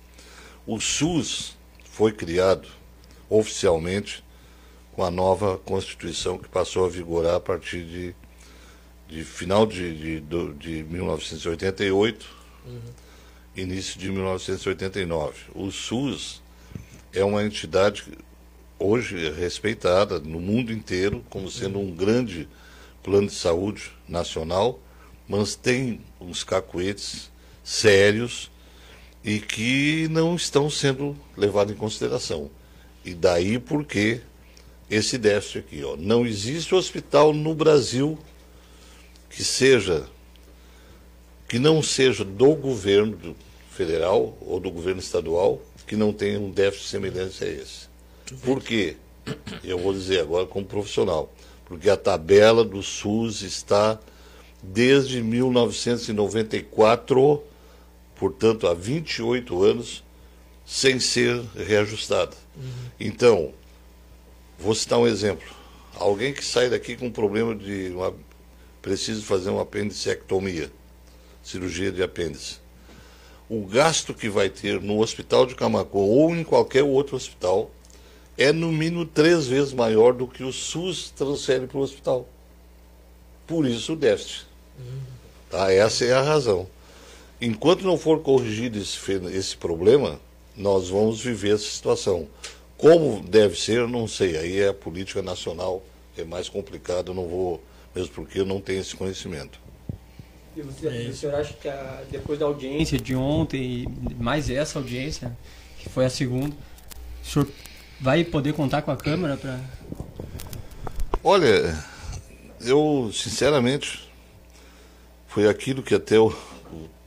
O SUS foi criado oficialmente com a nova Constituição que passou a vigorar a partir de, de final de, de, de 1988, uhum. início de 1989. O SUS é uma entidade hoje respeitada no mundo inteiro como sendo um grande plano de saúde nacional, mas tem uns cacuetes sérios e que não estão sendo levados em consideração. E daí porque esse déficit aqui, ó, não existe hospital no Brasil que seja que não seja do governo federal ou do governo estadual que não tenha um déficit semelhante a esse. Por quê? Eu vou dizer agora como profissional. Porque a tabela do SUS está desde 1994, portanto há 28 anos, sem ser reajustada. Uhum. Então, vou citar um exemplo. Alguém que sai daqui com um problema de uma, precisa fazer uma apendicectomia, cirurgia de apêndice. O gasto que vai ter no hospital de Camacuã ou em qualquer outro hospital é no mínimo três vezes maior do que o SUS transfere para o hospital. Por isso o déficit. Tá? Essa é a razão. Enquanto não for corrigido esse, esse problema, nós vamos viver essa situação. Como deve ser, não sei. Aí é a política nacional, é mais complicado, não vou, mesmo porque eu não tenho esse conhecimento. E você, é o senhor acha que a, depois da audiência de ontem, mais essa audiência, que foi a segunda, o senhor vai poder contar com a Câmara para. Olha, eu sinceramente foi aquilo que até o,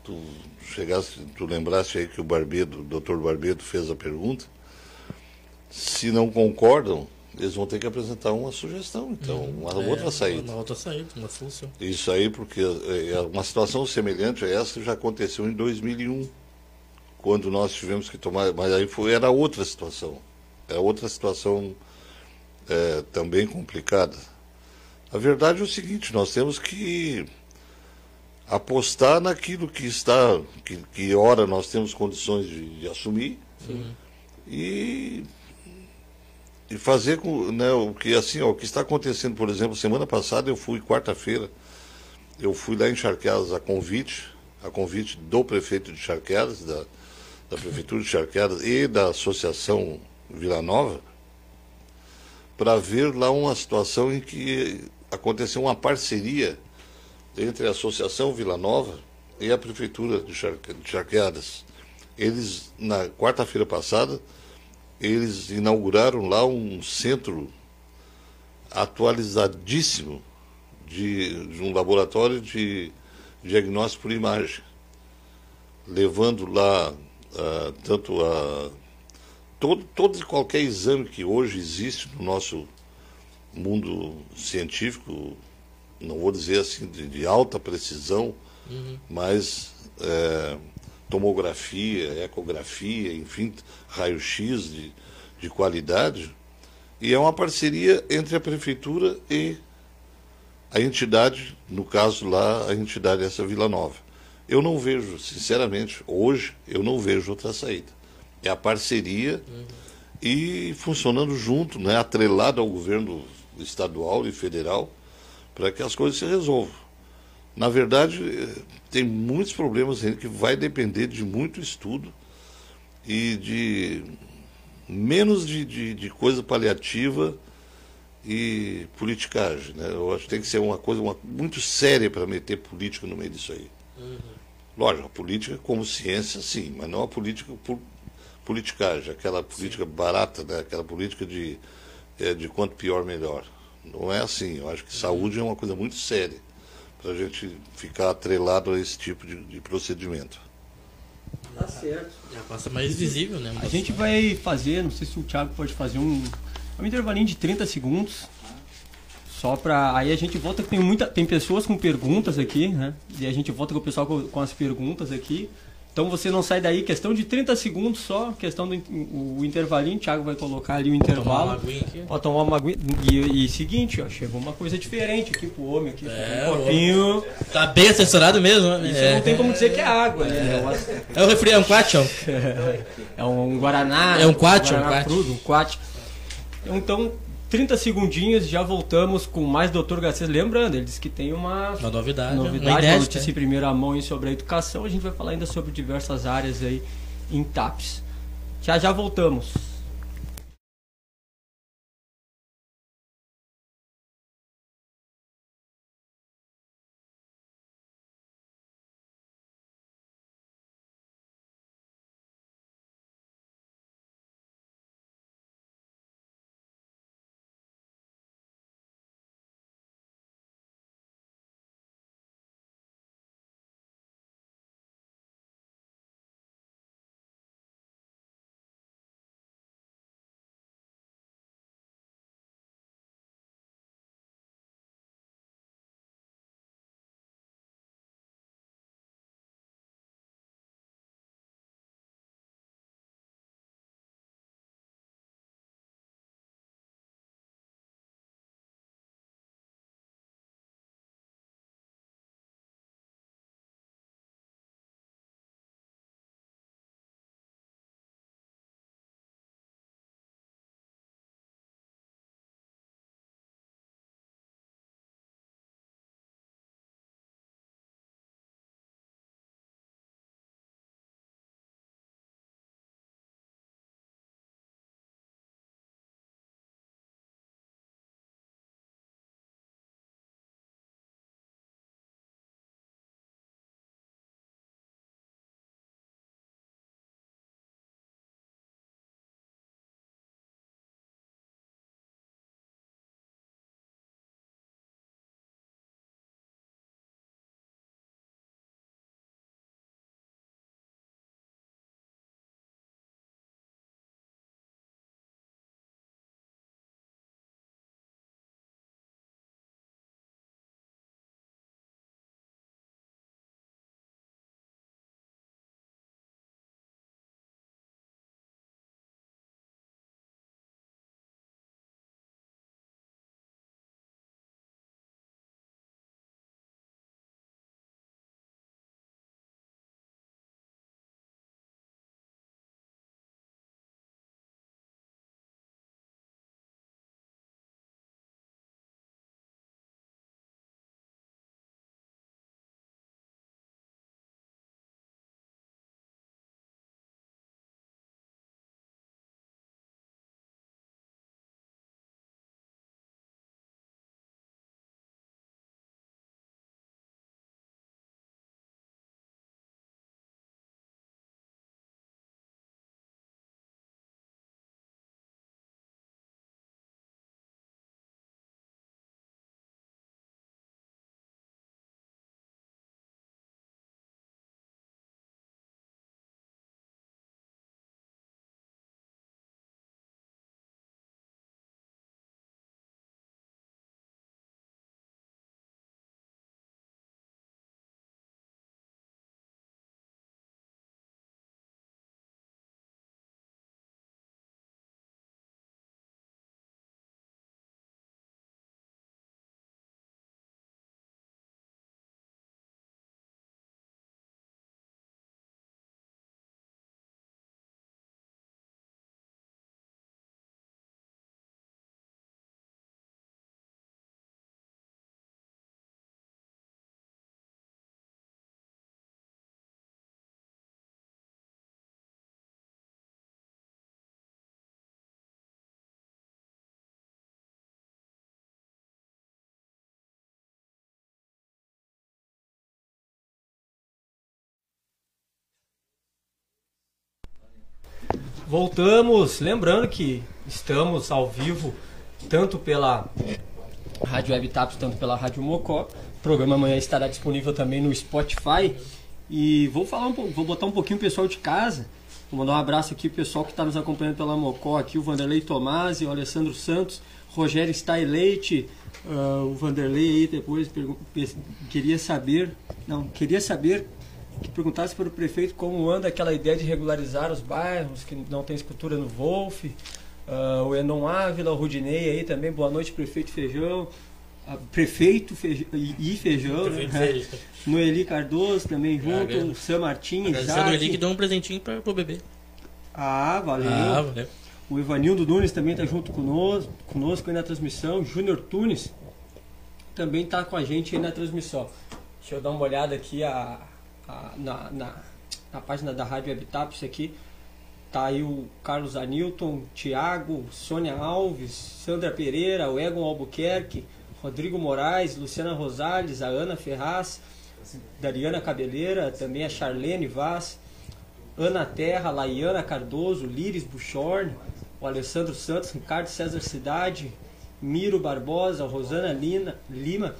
tu chegasse, tu lembraste aí que o Barbedo, o doutor Barbedo fez a pergunta. Se não concordam, eles vão ter que apresentar uma sugestão, então, hum, uma é, outra saída. Uma outra saída, uma solução. Isso aí, porque é, é, uma situação semelhante a essa já aconteceu em 2001, quando nós tivemos que tomar, mas aí foi, era outra situação é outra situação é, também complicada. A verdade é o seguinte, nós temos que apostar naquilo que está, que, que ora nós temos condições de, de assumir e, e fazer com né, o que assim, ó, o que está acontecendo, por exemplo, semana passada eu fui quarta-feira, eu fui lá em Charqueadas a convite, a convite do prefeito de Charqueadas, da, da prefeitura de Charqueadas e da associação Vila Nova para ver lá uma situação em que aconteceu uma parceria entre a Associação Vila Nova e a Prefeitura de Charqueadas. Eles, na quarta-feira passada, eles inauguraram lá um centro atualizadíssimo de, de um laboratório de diagnóstico por imagem, levando lá uh, tanto a todo, todo e qualquer exame que hoje existe no nosso mundo científico, não vou dizer assim de, de alta precisão, uhum. mas é, tomografia, ecografia, enfim, raio-x de, de qualidade, e é uma parceria entre a prefeitura e a entidade, no caso lá, a entidade essa Vila Nova. Eu não vejo, sinceramente, hoje, eu não vejo outra saída é a parceria uhum. e funcionando junto, né, atrelado ao governo estadual e federal, para que as coisas se resolvam. Na verdade, tem muitos problemas que vai depender de muito estudo e de menos de, de, de coisa paliativa e politicagem. Né? Eu acho que tem que ser uma coisa uma, muito séria para meter política no meio disso aí. Uhum. Lógico, a política como ciência, sim, mas não a política por politicagem, aquela política barata, né? aquela política de, é, de quanto pior, melhor. Não é assim. Eu acho que saúde é uma coisa muito séria para a gente ficar atrelado a esse tipo de, de procedimento. Tá certo. Já passa mais visível, né? A gente vai fazer, não sei se o Thiago pode fazer um, um intervalinho de 30 segundos. Só pra. Aí a gente volta que tem muita. Tem pessoas com perguntas aqui, né? E a gente volta com o pessoal com, com as perguntas aqui. Então você não sai daí, questão de 30 segundos só, questão do o, intervalinho, o Thiago vai colocar ali o intervalo. Pode tomar uma aguinha. E, e seguinte, ó, chegou uma coisa diferente aqui pro homem aqui. É, um copinho. Tá bem assessorado mesmo, né? Isso é. não tem como dizer que é água, né? É um refri, é um quatchão. É um Guaraná. É um quatch, um um Guaraná quatch. crudo, um quatch. Então, 30 segundinhos, já voltamos com mais Dr. Garcês. Lembrando, ele disse que tem uma Uma novidade, uma novidade, uma inédita. notícia em primeira mão sobre a educação. A gente vai falar ainda sobre diversas áreas aí em TAPS. Já já voltamos. Voltamos, lembrando que estamos ao vivo tanto pela Rádio Web Taps, tanto pela Rádio Mocó. O programa amanhã estará disponível também no Spotify. E vou falar um vou botar um pouquinho o pessoal de casa. Vou mandar um abraço aqui pro pessoal que está nos acompanhando pela Mocó, aqui o Vanderlei Tomasi, o Alessandro Santos, Rogério Stai Leite, uh, o Vanderlei aí depois queria saber, não, queria saber que perguntasse para o prefeito como anda aquela ideia de regularizar os bairros que não tem escultura no Wolf. Uh, o Enon Ávila, o Rudinei aí também, boa noite, prefeito Feijão. Uh, prefeito Feijão, e, Feijão, né? Feijão. Noeli Cardoso também junto, o Sam Martins. O Noeli que deu um presentinho para o bebê. Ah, valeu. Ah, valeu. O Ivanildo Nunes também está junto conosco, conosco aí na transmissão. Júnior Tunes também está com a gente aí na transmissão. Deixa eu dar uma olhada aqui a, na, na, na, página da Rádio Habitat, aqui. Tá aí o Carlos Anilton, Tiago, Sônia Alves, Sandra Pereira, o Egon Albuquerque, Rodrigo Moraes, Luciana Rosales, a Ana Ferraz, Dariana Cabeleira, também a Charlene Vaz, Ana Terra, Laiana Cardoso, Liris Buchorn, o Alessandro Santos, Ricardo César Cidade, Miro Barbosa, Rosana Lina, Lima.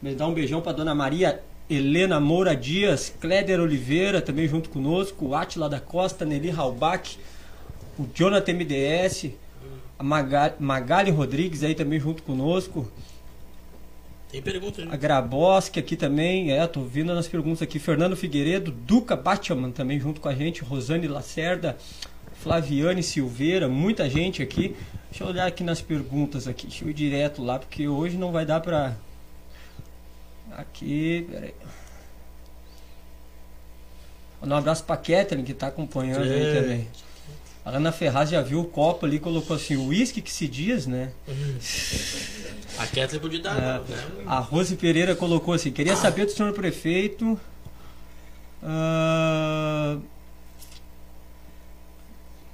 Me dá um beijão para dona Maria Helena Moura Dias, Cléder Oliveira, também junto conosco, Atila da Costa, Nelly Halbach, o Jonathan MDS, a Magali, Magali Rodrigues aí também junto conosco. Tem pergunta, né? A Graboski aqui também, é, tô vindo nas perguntas aqui. Fernando Figueiredo, Duca Batman também junto com a gente, Rosane Lacerda, Flaviane Silveira, muita gente aqui. Deixa eu olhar aqui nas perguntas aqui, deixa eu ir direto lá, porque hoje não vai dar pra. Aqui, peraí. Um abraço pra Kathleen que tá acompanhando é. aí também. A Ana Ferraz já viu o copo ali colocou assim, o uísque que se diz, né? A Kathleen podia dar, é, né? A Rose Pereira colocou assim, queria saber do senhor prefeito. Uh,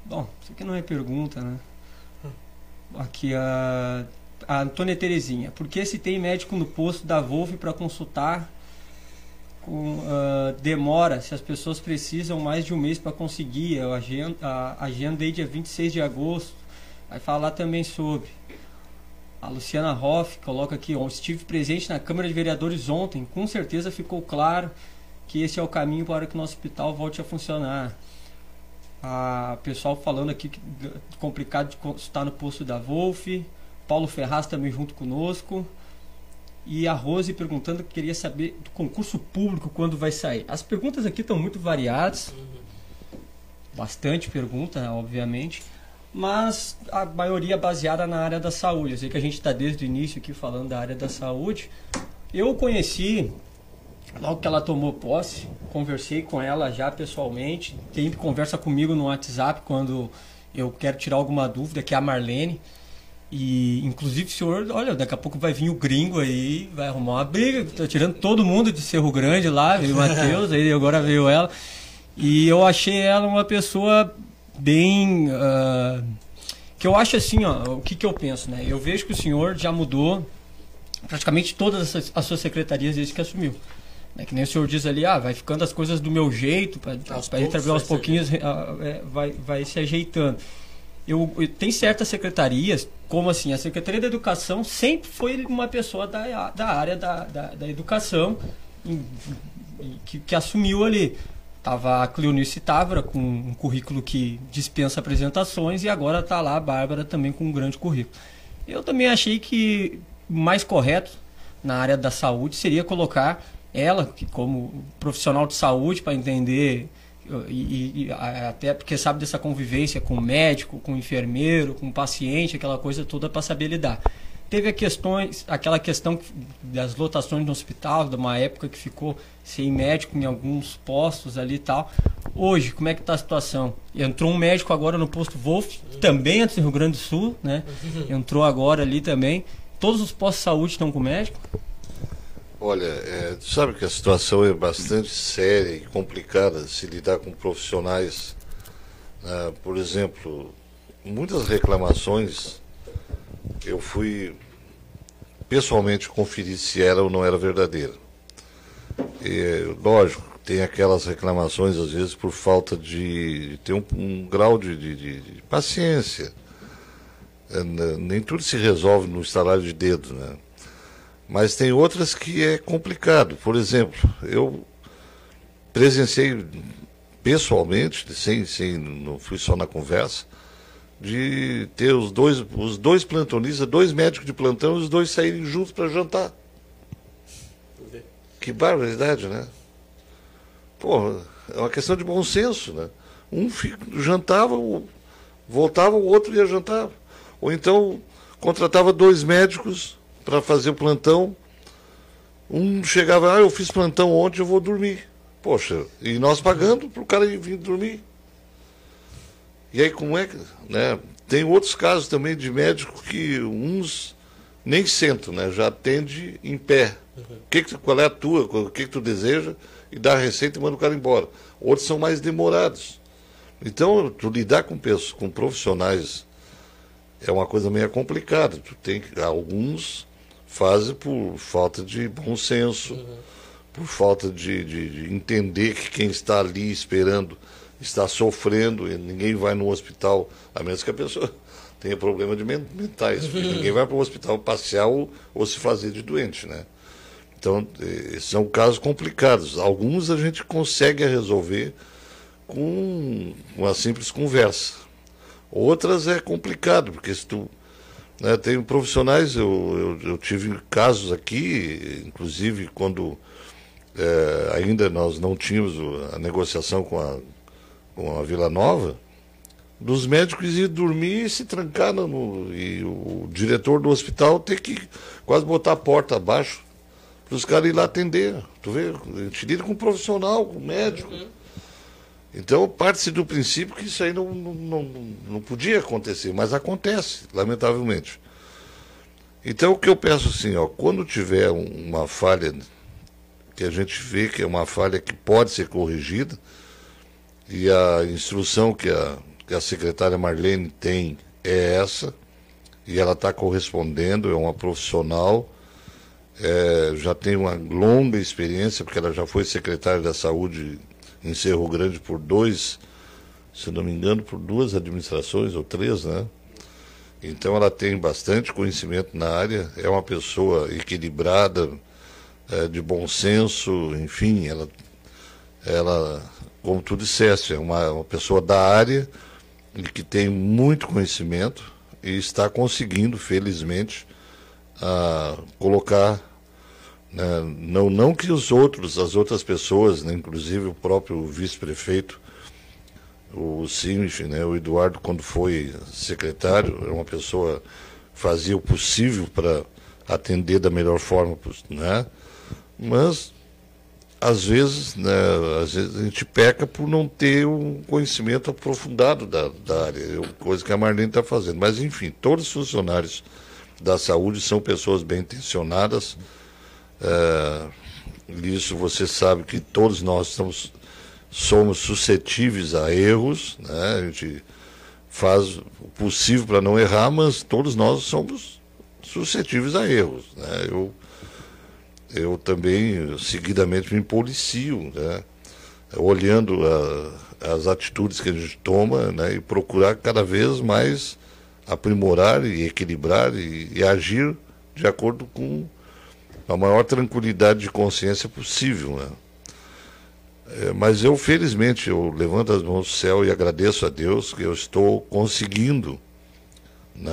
Bom, isso aqui não é pergunta, né? Aqui a, a Antônia Terezinha. Por que se tem médico no posto da Wolf para consultar com, uh, demora se as pessoas precisam mais de um mês para conseguir? A agenda, a agenda aí dia 26 de agosto. Vai falar também sobre. A Luciana Hoff coloca aqui, ó, estive presente na Câmara de Vereadores ontem, com certeza ficou claro que esse é o caminho para que o nosso hospital volte a funcionar a pessoal falando aqui que complicado de consultar no posto da Wolf, Paulo Ferraz também junto conosco. E a Rose perguntando que queria saber do concurso público quando vai sair. As perguntas aqui estão muito variadas. Bastante pergunta, obviamente. Mas a maioria baseada na área da saúde. Eu sei que a gente está desde o início aqui falando da área da saúde. Eu conheci Logo que ela tomou posse, conversei com ela já pessoalmente. Sempre conversa comigo no WhatsApp quando eu quero tirar alguma dúvida, que é a Marlene. E, inclusive, o senhor, olha, daqui a pouco vai vir o gringo aí, vai arrumar uma briga. Tô tirando todo mundo de Cerro Grande lá, veio o Matheus, aí agora veio ela. E eu achei ela uma pessoa bem. Uh, que eu acho assim, ó, o que, que eu penso, né? Eu vejo que o senhor já mudou praticamente todas as, as suas secretarias desde que assumiu. É que nem o senhor diz ali, ah, vai ficando as coisas do meu jeito, para ir trabalhar aos pouquinhos, é, vai, vai se ajeitando. Eu, eu, tem certas secretarias, como assim, a Secretaria da Educação sempre foi uma pessoa da, da área da, da, da educação em, que, que, assumiu ali. Tava a Cleonice Távora com um currículo que dispensa apresentações e agora está lá a Bárbara também com um grande currículo. Eu também achei que mais correto na área da saúde seria colocar ela, que como profissional de saúde, para entender, e, e, até porque sabe dessa convivência com o médico, com o enfermeiro, com o paciente, aquela coisa toda para saber lidar. Teve a questões, aquela questão das lotações no hospital, de uma época que ficou sem médico em alguns postos ali e tal. Hoje, como é que está a situação? Entrou um médico agora no posto Wolf, também antes do Rio Grande do Sul, né? Entrou agora ali também. Todos os postos de saúde estão com médico? Olha, é, sabe que a situação é bastante séria e complicada se lidar com profissionais. Né? Por exemplo, muitas reclamações eu fui pessoalmente conferir se era ou não era verdadeira. E, lógico, tem aquelas reclamações, às vezes, por falta de, de ter um, um grau de, de, de, paciência. É, nem tudo se resolve no estalar de dedo, né? Mas tem outras que é complicado. Por exemplo, eu presenciei pessoalmente, sem, sem, não fui só na conversa, de ter os dois, os dois plantonistas, dois médicos de plantão, os dois saírem juntos para jantar. Que barbaridade, né? Pô, é uma questão de bom senso, né? Um jantava, voltava, o outro ia jantar. Ou então contratava dois médicos para fazer o plantão. Um chegava, ah, eu fiz plantão ontem, eu vou dormir. Poxa, e nós pagando para o cara vir dormir. E aí como é que. Né? Tem outros casos também de médico que uns nem sentam, né? Já atende em pé. Uhum. Que que, qual é a tua, o que, que tu deseja, e dá a receita e manda o cara embora. Outros são mais demorados. Então, tu lidar com, pessoas, com profissionais é uma coisa meio complicada. Tu tem alguns fazem por falta de bom senso. Uhum por falta de, de, de, entender que quem está ali esperando está sofrendo e ninguém vai no hospital, a menos que a pessoa tenha problema de mentais. ninguém vai para o hospital passear ou, ou, se fazer de doente, né? Então, eh, são casos complicados. Alguns a gente consegue resolver com uma simples conversa. Outras é complicado, porque se tu né, tem profissionais, eu, eu, eu tive casos aqui, inclusive quando é, ainda nós não tínhamos a negociação com a, com a Vila Nova, dos médicos ir dormir e se trancar no, e o diretor do hospital ter que quase botar a porta abaixo para os caras ir lá atender. Tu vê, a gente lida com um profissional, com um médico. Uhum. Então parte-se do princípio que isso aí não, não, não, podia acontecer, mas acontece, lamentavelmente. Então o que eu peço assim, ó, quando tiver uma falha que a gente vê que é uma falha que pode ser corrigida, e a instrução que a, que a secretária Marlene tem é essa, e ela está correspondendo, é uma profissional, é, já tem uma longa experiência, porque ela já foi secretária da Saúde em Cerro Grande por dois, se não me engano, por duas administrações ou três, né? Então ela tem bastante conhecimento na área, é uma pessoa equilibrada, é, de bom senso, enfim, ela, ela, como tu disseste, é uma, uma pessoa da área e que tem muito conhecimento e está conseguindo, felizmente, a colocar não, não que os outros, as outras pessoas, né, inclusive o próprio vice-prefeito, o Simich, né, o Eduardo, quando foi secretário, era uma pessoa fazia o possível para atender da melhor forma, né? Mas, às vezes, né, às vezes a gente peca por não ter um conhecimento aprofundado da, da área, é coisa que a Marlene está fazendo. Mas, enfim, todos os funcionários da saúde são pessoas bem intencionadas. É, isso você sabe que todos nós estamos, somos suscetíveis a erros, né? a gente faz o possível para não errar, mas todos nós somos suscetíveis a erros. Né? Eu eu também seguidamente me policio, né? olhando a, as atitudes que a gente toma né? e procurar cada vez mais aprimorar e equilibrar e, e agir de acordo com a maior tranquilidade de consciência possível. Né? É, mas eu, felizmente, eu levanto as mãos do céu e agradeço a Deus que eu estou conseguindo, né?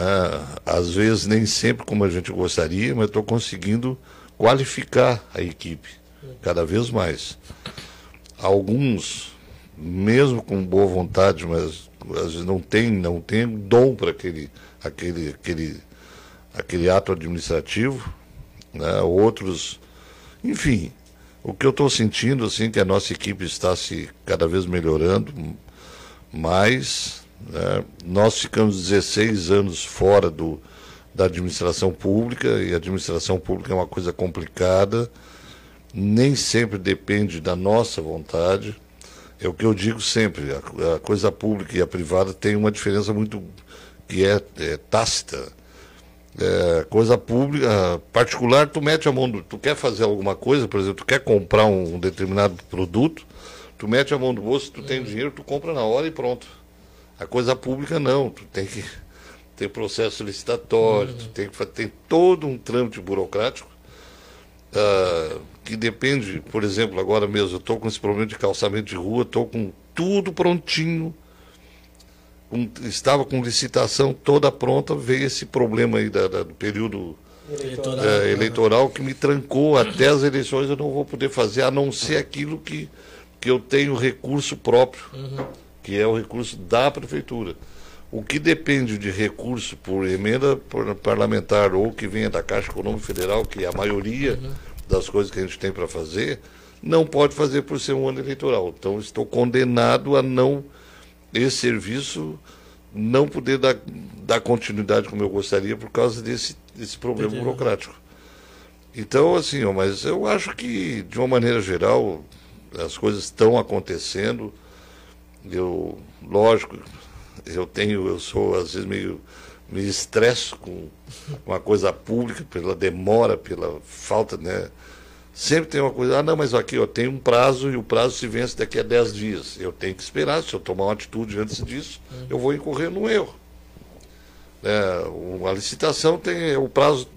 às vezes nem sempre como a gente gostaria, mas estou conseguindo qualificar a equipe cada vez mais. Alguns, mesmo com boa vontade, mas às vezes não tem, não tem dom para aquele, aquele, aquele, aquele ato administrativo, né? outros, enfim, o que eu estou sentindo assim que a nossa equipe está se cada vez melhorando, mas né? nós ficamos 16 anos fora do, da administração pública, e a administração pública é uma coisa complicada, nem sempre depende da nossa vontade. É o que eu digo sempre, a, a coisa pública e a privada tem uma diferença muito que é, é tácita. É, coisa pública, particular, tu mete a mão, do, tu quer fazer alguma coisa, por exemplo, tu quer comprar um, um determinado produto, tu mete a mão no bolso, tu tem dinheiro, tu compra na hora e pronto. A coisa pública não, tu tem que ter processo licitatório, uhum. tu tem que tem todo um trâmite burocrático uh, que depende, por exemplo, agora mesmo eu estou com esse problema de calçamento de rua, estou com tudo prontinho, um, estava com licitação toda pronta, veio esse problema aí da, da do período eleitoral, é, eleitoral que me trancou até as eleições, eu não vou poder fazer, a não ser aquilo que, que eu tenho recurso próprio, uhum. que é o recurso da prefeitura. O que depende de recurso por emenda parlamentar ou que venha da Caixa Econômica Federal, que é a maioria uhum. das coisas que a gente tem para fazer, não pode fazer por ser um ano eleitoral. Então, estou condenado a não esse serviço não poder dar, dar continuidade como eu gostaria por causa desse, desse problema Entendi. burocrático. Então, assim, ó, mas eu acho que, de uma maneira geral, as coisas estão acontecendo. Eu, lógico, eu tenho, eu sou às vezes meio me estresso com uma coisa pública pela demora, pela falta, né? Sempre tem uma coisa, ah, não, mas aqui ó, tem um prazo e o prazo se vence daqui a 10 dias. Eu tenho que esperar, se eu tomar uma atitude antes disso, eu vou incorrer num erro. É, a licitação tem o prazo,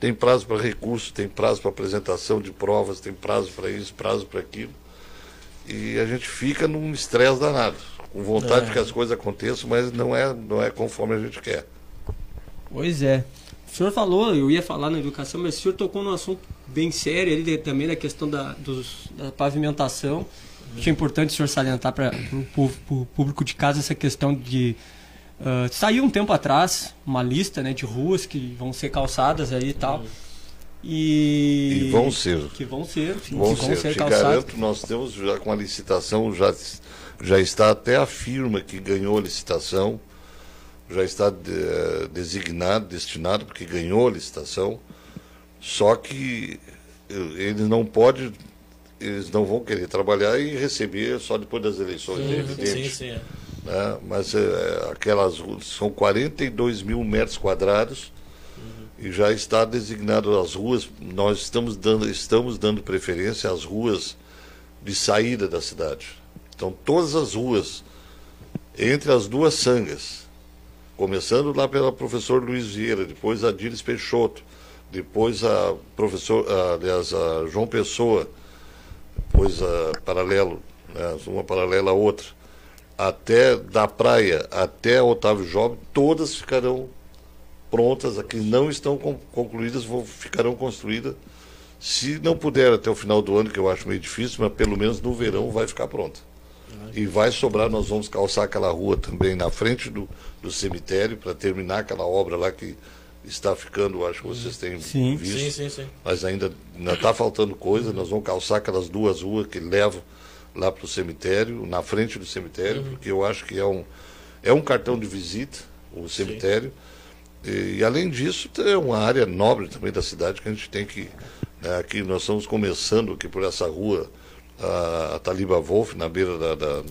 tem prazo para recurso, tem prazo para apresentação de provas, tem prazo para isso, prazo para aquilo. E a gente fica num estresse danado, com vontade é. de que as coisas aconteçam, mas não é, não é conforme a gente quer. Pois é. O senhor falou, eu ia falar na educação, mas o senhor tocou num assunto bem sério ali também da questão da, dos, da pavimentação. Acho importante o senhor salientar para o público de casa essa questão de. Uh, saiu um tempo atrás uma lista né, de ruas que vão ser calçadas aí e tal. E, e vão ser. Que vão ser, sim, vão, ser. vão ser. Te calçadas. garanto, nós temos já com a licitação, já, já está até a firma que ganhou a licitação já está de, eh, designado, destinado, porque ganhou a licitação, só que eles não podem, eles não vão querer trabalhar e receber só depois das eleições, é evidente. Sim, sim. É. Né? Mas é, aquelas são 42 mil metros quadrados uhum. e já está designado as ruas, nós estamos dando, estamos dando preferência às ruas de saída da cidade. Então todas as ruas entre as duas sangas, começando lá pela professor Luiz Vieira, depois a Diris Peixoto, depois a professor, aliás, a João Pessoa, depois a Paralelo, né, uma paralela à outra, até da praia até Otávio Job, todas ficarão prontas, aqui não estão concluídas, vão, ficarão construídas. Se não puder até o final do ano, que eu acho meio difícil, mas pelo menos no verão vai ficar pronta. E vai sobrar, nós vamos calçar aquela rua também na frente do, do cemitério para terminar aquela obra lá que está ficando, acho que vocês têm sim. visto. Sim, sim, sim. Mas ainda está faltando coisa, nós vamos calçar aquelas duas ruas que levam lá para o cemitério, na frente do cemitério, uhum. porque eu acho que é um, é um cartão de visita, o cemitério. E, e, além disso, é uma área nobre também da cidade que a gente tem que. Né, aqui nós estamos começando aqui por essa rua a, a Taliba Wolf, na beira da, da,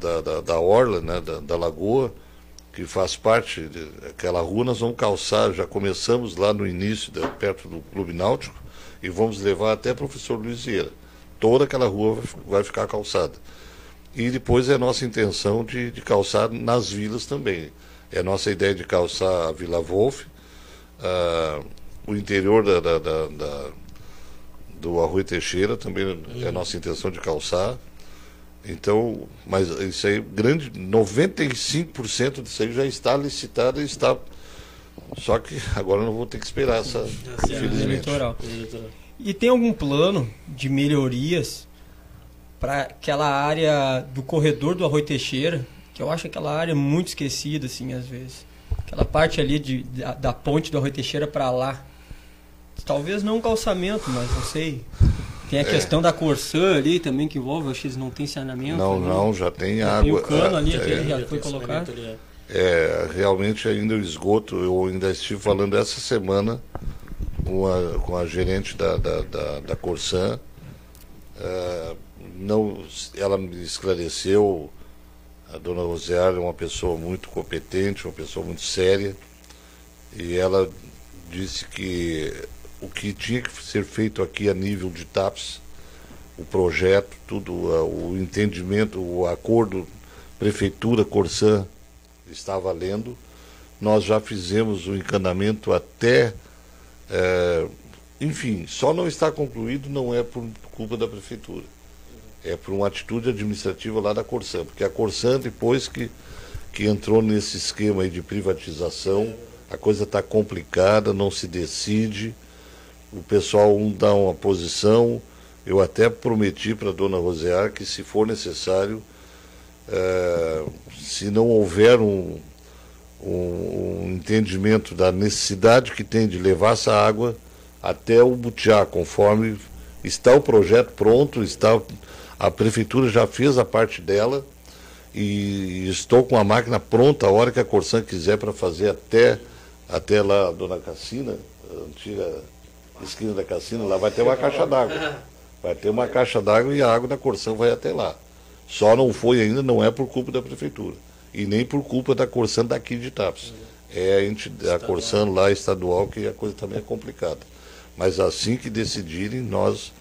da, da, da orla, né, da, da lagoa, que faz parte daquela rua, nós vamos calçar, já começamos lá no início, perto do Clube Náutico, e vamos levar até o professor Luiz Vieira. Toda aquela rua vai, ficar calçada. E depois é nossa intenção de, de calçar nas vilas também. É nossa ideia de calçar a Vila Wolf, uh, o interior da, da, da, da do Arrui Teixeira, também é a nossa intenção de calçar. Então, mas isso aí, grande, 95% disso aí já está licitado e está. Só que agora não vou ter que esperar essa, é infelizmente. E tem algum plano de melhorias para aquela área do corredor do Arroio Teixeira, que eu acho aquela área muito esquecida, assim, às vezes. Aquela parte ali de, da, da ponte do Arroio Teixeira para lá. Talvez não um calçamento, mas não sei. Tem a é. questão da Corsã ali também que envolve, acho que eles não têm saneamento. Não, ali. não, já tem já água. Tem o cano ali, é, aquele já foi colocado. É, realmente ainda o esgoto, eu ainda estive falando essa semana com a, com a gerente da, da, da, da Corsã. É, não, ela me esclareceu, a dona Roseara é uma pessoa muito competente, uma pessoa muito séria e ela disse que o que tinha que ser feito aqui a nível de TAPS, o projeto, tudo, o entendimento, o acordo Prefeitura Corsã está valendo. Nós já fizemos o encanamento até. É, enfim, só não está concluído não é por culpa da Prefeitura. É por uma atitude administrativa lá da Corsã, porque a Corsã, depois que, que entrou nesse esquema de privatização, a coisa está complicada, não se decide, o pessoal um dá uma posição. Eu até prometi para a dona Rosear que, se for necessário, é, se não houver um, um, um, entendimento da necessidade que tem de levar essa água até o Butiá, conforme está o projeto pronto, está a prefeitura já fez a parte dela e estou com a máquina pronta a hora que a Corsan quiser para fazer até até lá, Dona Cassina, antiga esquina da Cassina, lá vai ter uma caixa d'água. Vai ter uma caixa d'água e a água da Corsan vai até lá. Só não foi ainda, não é por culpa da prefeitura. E nem por culpa da Corsan daqui de Tapes. É a, entidade, a Corsan lá estadual que a coisa também é complicada. Mas assim que decidirem, nós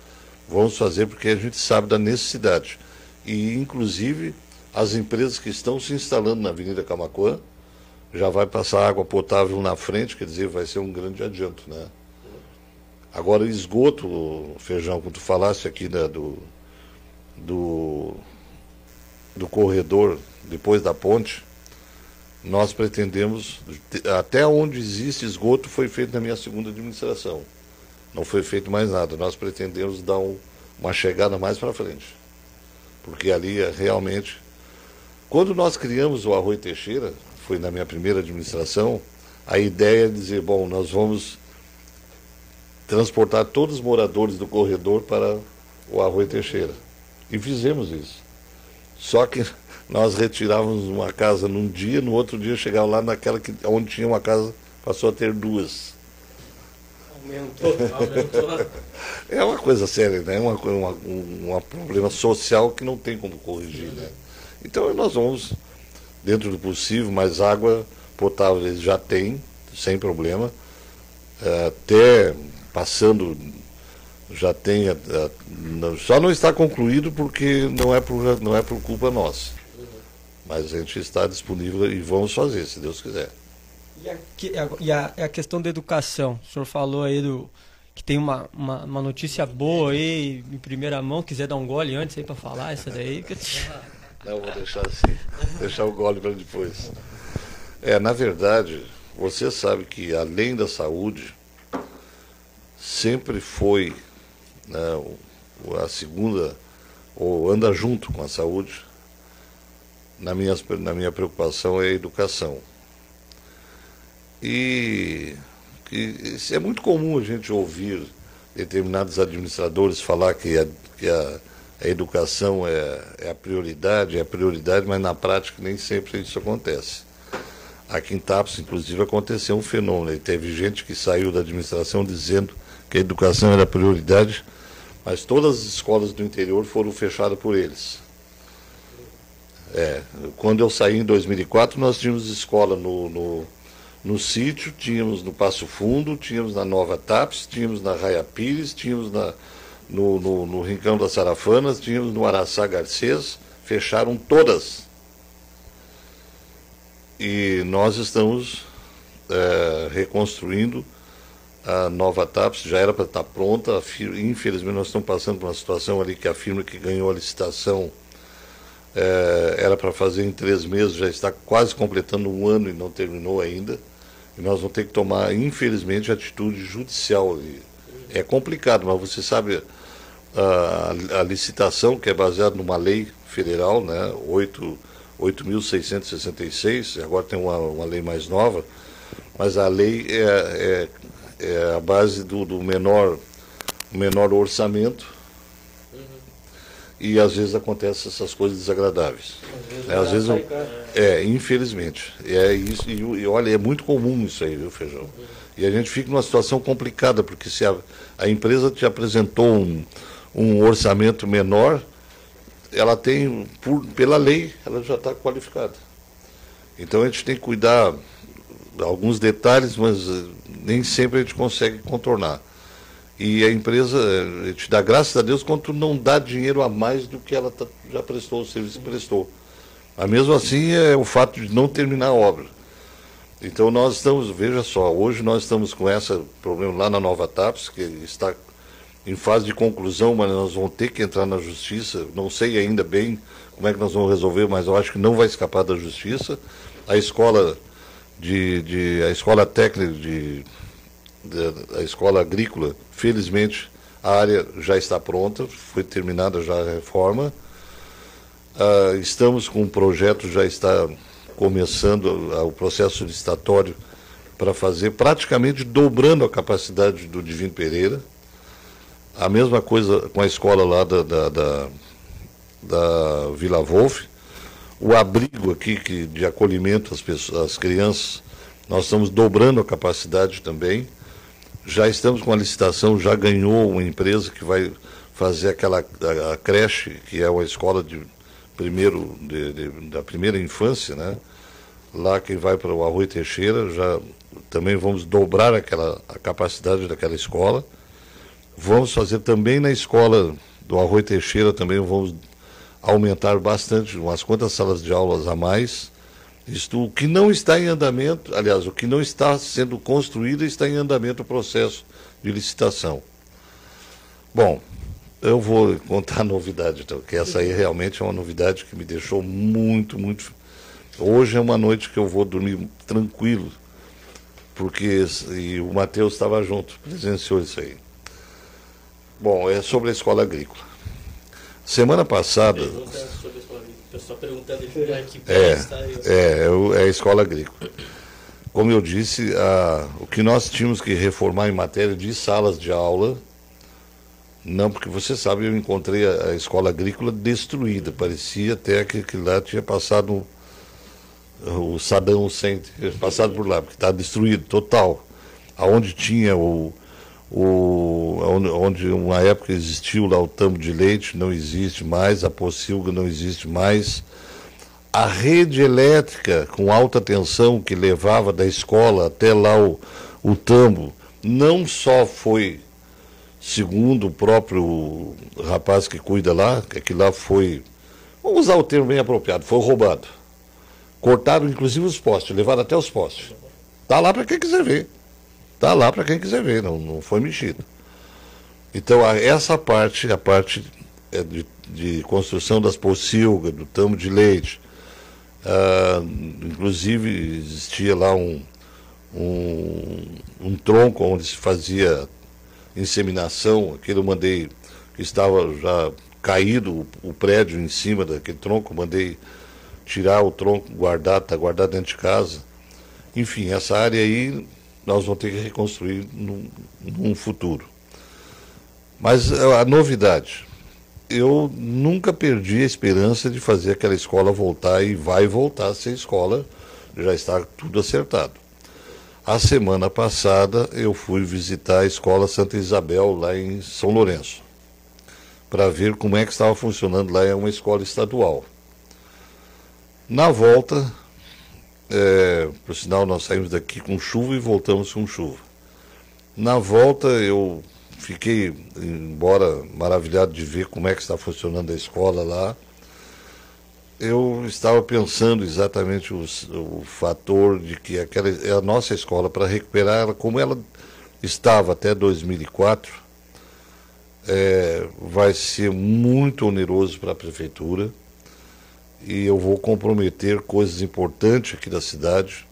vamos fazer porque a gente sabe da necessidade. E, inclusive, as empresas que estão se instalando na Avenida Camacuã já vai passar água potável na frente, quer dizer, vai ser um grande adianto, né? Agora, esgoto, Feijão, quando tu falasse aqui né, do, do, do corredor depois da ponte, nós pretendemos, até onde existe esgoto foi feito na minha segunda administração. Não foi feito mais nada. Nós pretendemos dar um, uma chegada mais para frente. Porque ali é realmente. Quando nós criamos o Arroio Teixeira, foi na minha primeira administração, a ideia é dizer, bom, nós vamos transportar todos os moradores do corredor para o Arroio Teixeira. E fizemos isso. Só que nós retirávamos uma casa num dia, no outro dia chegava lá naquela que, onde tinha uma casa, passou a ter duas. Aumentou, aumentou. É uma coisa séria, né? Uma, uma, um, um problema social que não tem como corrigir, né? Então nós vamos, dentro do possível, mas água potável eles já têm, sem problema. É, até passando já tem só não está concluído porque não é por não é por culpa nossa. Mas a gente está disponível e vamos fazer se Deus quiser. E a, e a, a questão da educação? O senhor falou aí do que tem uma, uma, uma, notícia boa aí em primeira mão quiser dar um gole antes aí para falar essa daí não vou deixar assim deixar o gole para depois. É na verdade você sabe que além da saúde sempre foi né, a segunda, ou anda junto com a saúde, na minha, na minha preocupação é a educação. E que, é muito comum a gente ouvir determinados administradores falar que a, que a, a educação é, é a prioridade, é a prioridade, mas na prática nem sempre isso acontece. Aqui em Tapos, inclusive, aconteceu um fenômeno. E teve gente que saiu da administração dizendo que a educação era prioridade, mas todas as escolas do interior foram fechadas por eles. É, quando eu saí em 2004, nós tínhamos escola no, no, no sítio, tínhamos no Passo Fundo, tínhamos na Nova Taps, tínhamos na Raia Pires, tínhamos na, no, no, no Rincão das Sarafanas, tínhamos no Araçá Garcês, fecharam todas. E nós estamos é, reconstruindo a nova TAPS já era para estar pronta, infelizmente nós estamos passando por uma situação ali que a firma que ganhou a licitação é, era para fazer em três meses, já está quase completando um ano e não terminou ainda. E nós vamos ter que tomar, infelizmente, atitude judicial. É complicado, mas você sabe, a, a licitação, que é baseada numa lei federal, né, 8.666, agora tem uma, uma lei mais nova, mas a lei é, é é a base do, do menor, menor orçamento uhum. e às vezes acontecem essas coisas desagradáveis. Às vezes, é, às vezes é, infelizmente. É isso, e, e, olha, é muito comum isso aí, viu, Feijão? Uhum. E a gente fica numa situação complicada, porque se a, a empresa te apresentou um, um orçamento menor, ela tem, por, pela lei, ela já está qualificada. Então a gente tem que cuidar alguns detalhes, mas nem sempre a gente consegue contornar. E a empresa a gente dá graças a Deus quando não dá dinheiro a mais do que ela tá, já prestou, o serviço prestou. Mas mesmo assim é o fato de não terminar a obra. Então nós estamos, veja só, hoje nós estamos com esse problema lá na Nova TAPS, que está em fase de conclusão, mas nós vamos ter que entrar na justiça. Não sei ainda bem como é que nós vamos resolver, mas eu acho que não vai escapar da justiça. A escola de, de a escola técnica de, de a escola agrícola, felizmente a área já está pronta, foi terminada já a reforma. Uh, estamos com um projeto, já está começando o processo licitatório para fazer, praticamente dobrando a capacidade do Divino Pereira. A mesma coisa com a escola lá da, da, da, da Vila Wolf. O abrigo aqui que, de acolhimento às, pessoas, às crianças, nós estamos dobrando a capacidade também. Já estamos com a licitação, já ganhou uma empresa que vai fazer aquela a, a creche, que é uma escola de primeiro de, de, da primeira infância, né? Lá quem vai para o Arroio Teixeira, já também vamos dobrar aquela a capacidade daquela escola. Vamos fazer também na escola do Arroio Teixeira também vamos aumentar bastante, umas quantas salas de aulas a mais. Isto o que não está em andamento, aliás, o que não está sendo construído está em andamento o processo de licitação. Bom, eu vou contar a novidade, então, que essa aí realmente é uma novidade que me deixou muito, muito. Hoje é uma noite que eu vou dormir tranquilo, porque e o Matheus estava junto, presenciou isso aí. Bom, é sobre a escola agrícola. Semana passada. Pessoal perguntando aqui é, é, é a escola agrícola. Como eu disse, a, o que nós tínhamos que reformar em matéria de salas de aula não, porque você sabe, eu encontrei a, a escola agrícola destruída. Parecia até que, que lá tinha passado o Saddam Hussein, passado por lá, porque está destruído, total. Aonde tinha o, o onde, uma época existiu lá o tambo de leite, não existe mais, a pocilga não existe mais. A rede elétrica com alta tensão que levava da escola até lá o, o tambo, não só foi segundo o próprio rapaz que cuida lá, que lá foi, vamos usar o termo bem apropriado, foi roubado. Cortaram inclusive os postes, levaram até os postes. Está lá para quem quiser ver. Está lá para quem quiser ver, não, não foi mexido. Então, essa parte, a parte é, de, de construção das pocilgas, do tamo de leite, ah, inclusive existia lá um, um, um tronco onde se fazia inseminação, aquele eu mandei, que estava já caído o, o prédio em cima daquele tronco, mandei tirar o tronco, guardar, está guardado dentro de casa. Enfim, essa área aí nós vamos ter que reconstruir num, num futuro. Mas a novidade, eu nunca perdi a esperança de fazer aquela escola voltar e vai voltar a ser escola, já está tudo acertado. A semana passada eu fui visitar a Escola Santa Isabel, lá em São Lourenço, para ver como é que estava funcionando lá, é uma escola estadual. Na volta, é, por sinal nós saímos daqui com chuva e voltamos com chuva. Na volta eu fiquei, embora maravilhado de ver como é que está funcionando a escola lá, eu estava pensando exatamente o, o fator de que aquela é a nossa escola para recuperar ela como ela estava até 2004 é, vai ser muito oneroso para a prefeitura e eu vou comprometer coisas importantes aqui da cidade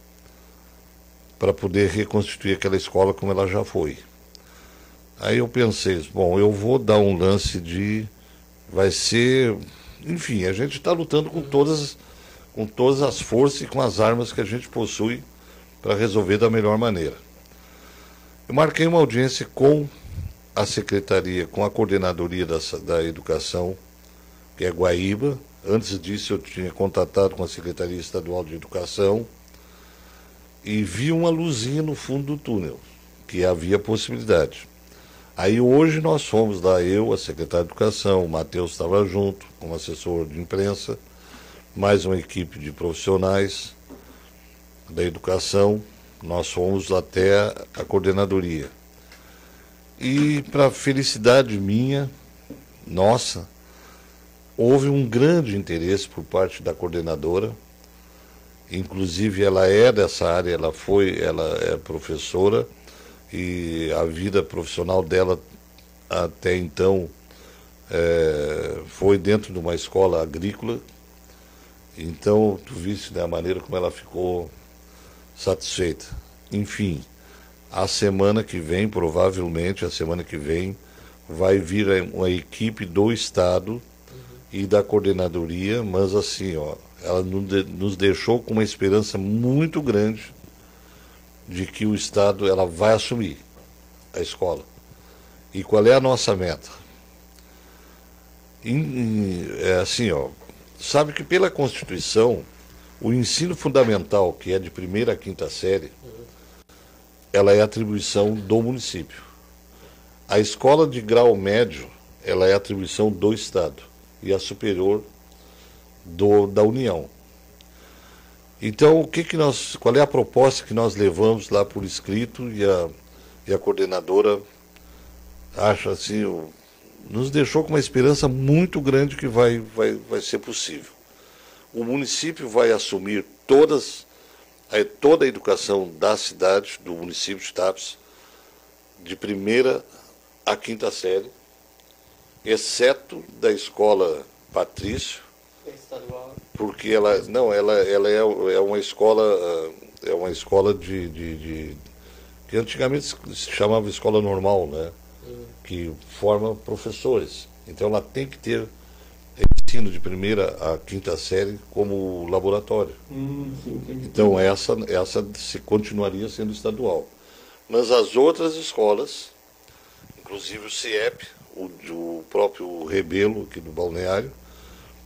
para poder reconstituir aquela escola como ela já foi. Aí eu pensei, bom, eu vou dar um lance de vai ser enfim, a gente está lutando com todas, com todas as forças e com as armas que a gente possui para resolver da melhor maneira. Eu marquei uma audiência com a secretaria, com a coordenadoria da, da educação, que é Guaíba. Antes disso, eu tinha contatado com a Secretaria Estadual de Educação e vi uma luzinha no fundo do túnel, que havia possibilidade. Aí hoje nós fomos lá, eu, a secretária de Educação, o Matheus estava junto, como assessor de imprensa, mais uma equipe de profissionais da educação, Nós fomos até a coordenadoria. E, para felicidade minha, nossa, houve um grande interesse por parte da coordenadora. Inclusive, ela é dessa área, ela foi, ela é professora e a vida profissional dela até então é, foi dentro de uma escola agrícola. Então, tu viste né, maneira como ela ficou satisfeita. Enfim, a semana que vem, provavelmente a semana que vem, vai vir uma equipe do Estado. E da coordenadoria, mas assim, ó, ela nos deixou com uma esperança muito grande de que o Estado ela vai assumir a escola. E qual é a nossa meta? é assim, ó, sabe que pela Constituição, o ensino fundamental, que é de primeira a quinta série, ela é atribuição do município. A escola de grau médio, ela é atribuição do Estado e a superior do, da União. Então, o que que nós, qual é a proposta que nós levamos lá por escrito e a, e a coordenadora acha assim, nos deixou com uma esperança muito grande que vai, vai, vai ser possível. O município vai assumir todas a, toda a educação da cidade, do município de Tapes, de primeira a quinta série, exceto da escola Patrício, porque ela não, ela, ela é, é uma escola é uma escola de, de, de que antigamente se chamava escola normal, né? Que forma professores. Então ela tem que ter ensino de primeira a quinta série como laboratório. Hum, então essa, essa se continuaria sendo estadual. Mas as outras escolas, inclusive o CIEP, o, o próprio Rebelo aqui do Balneário,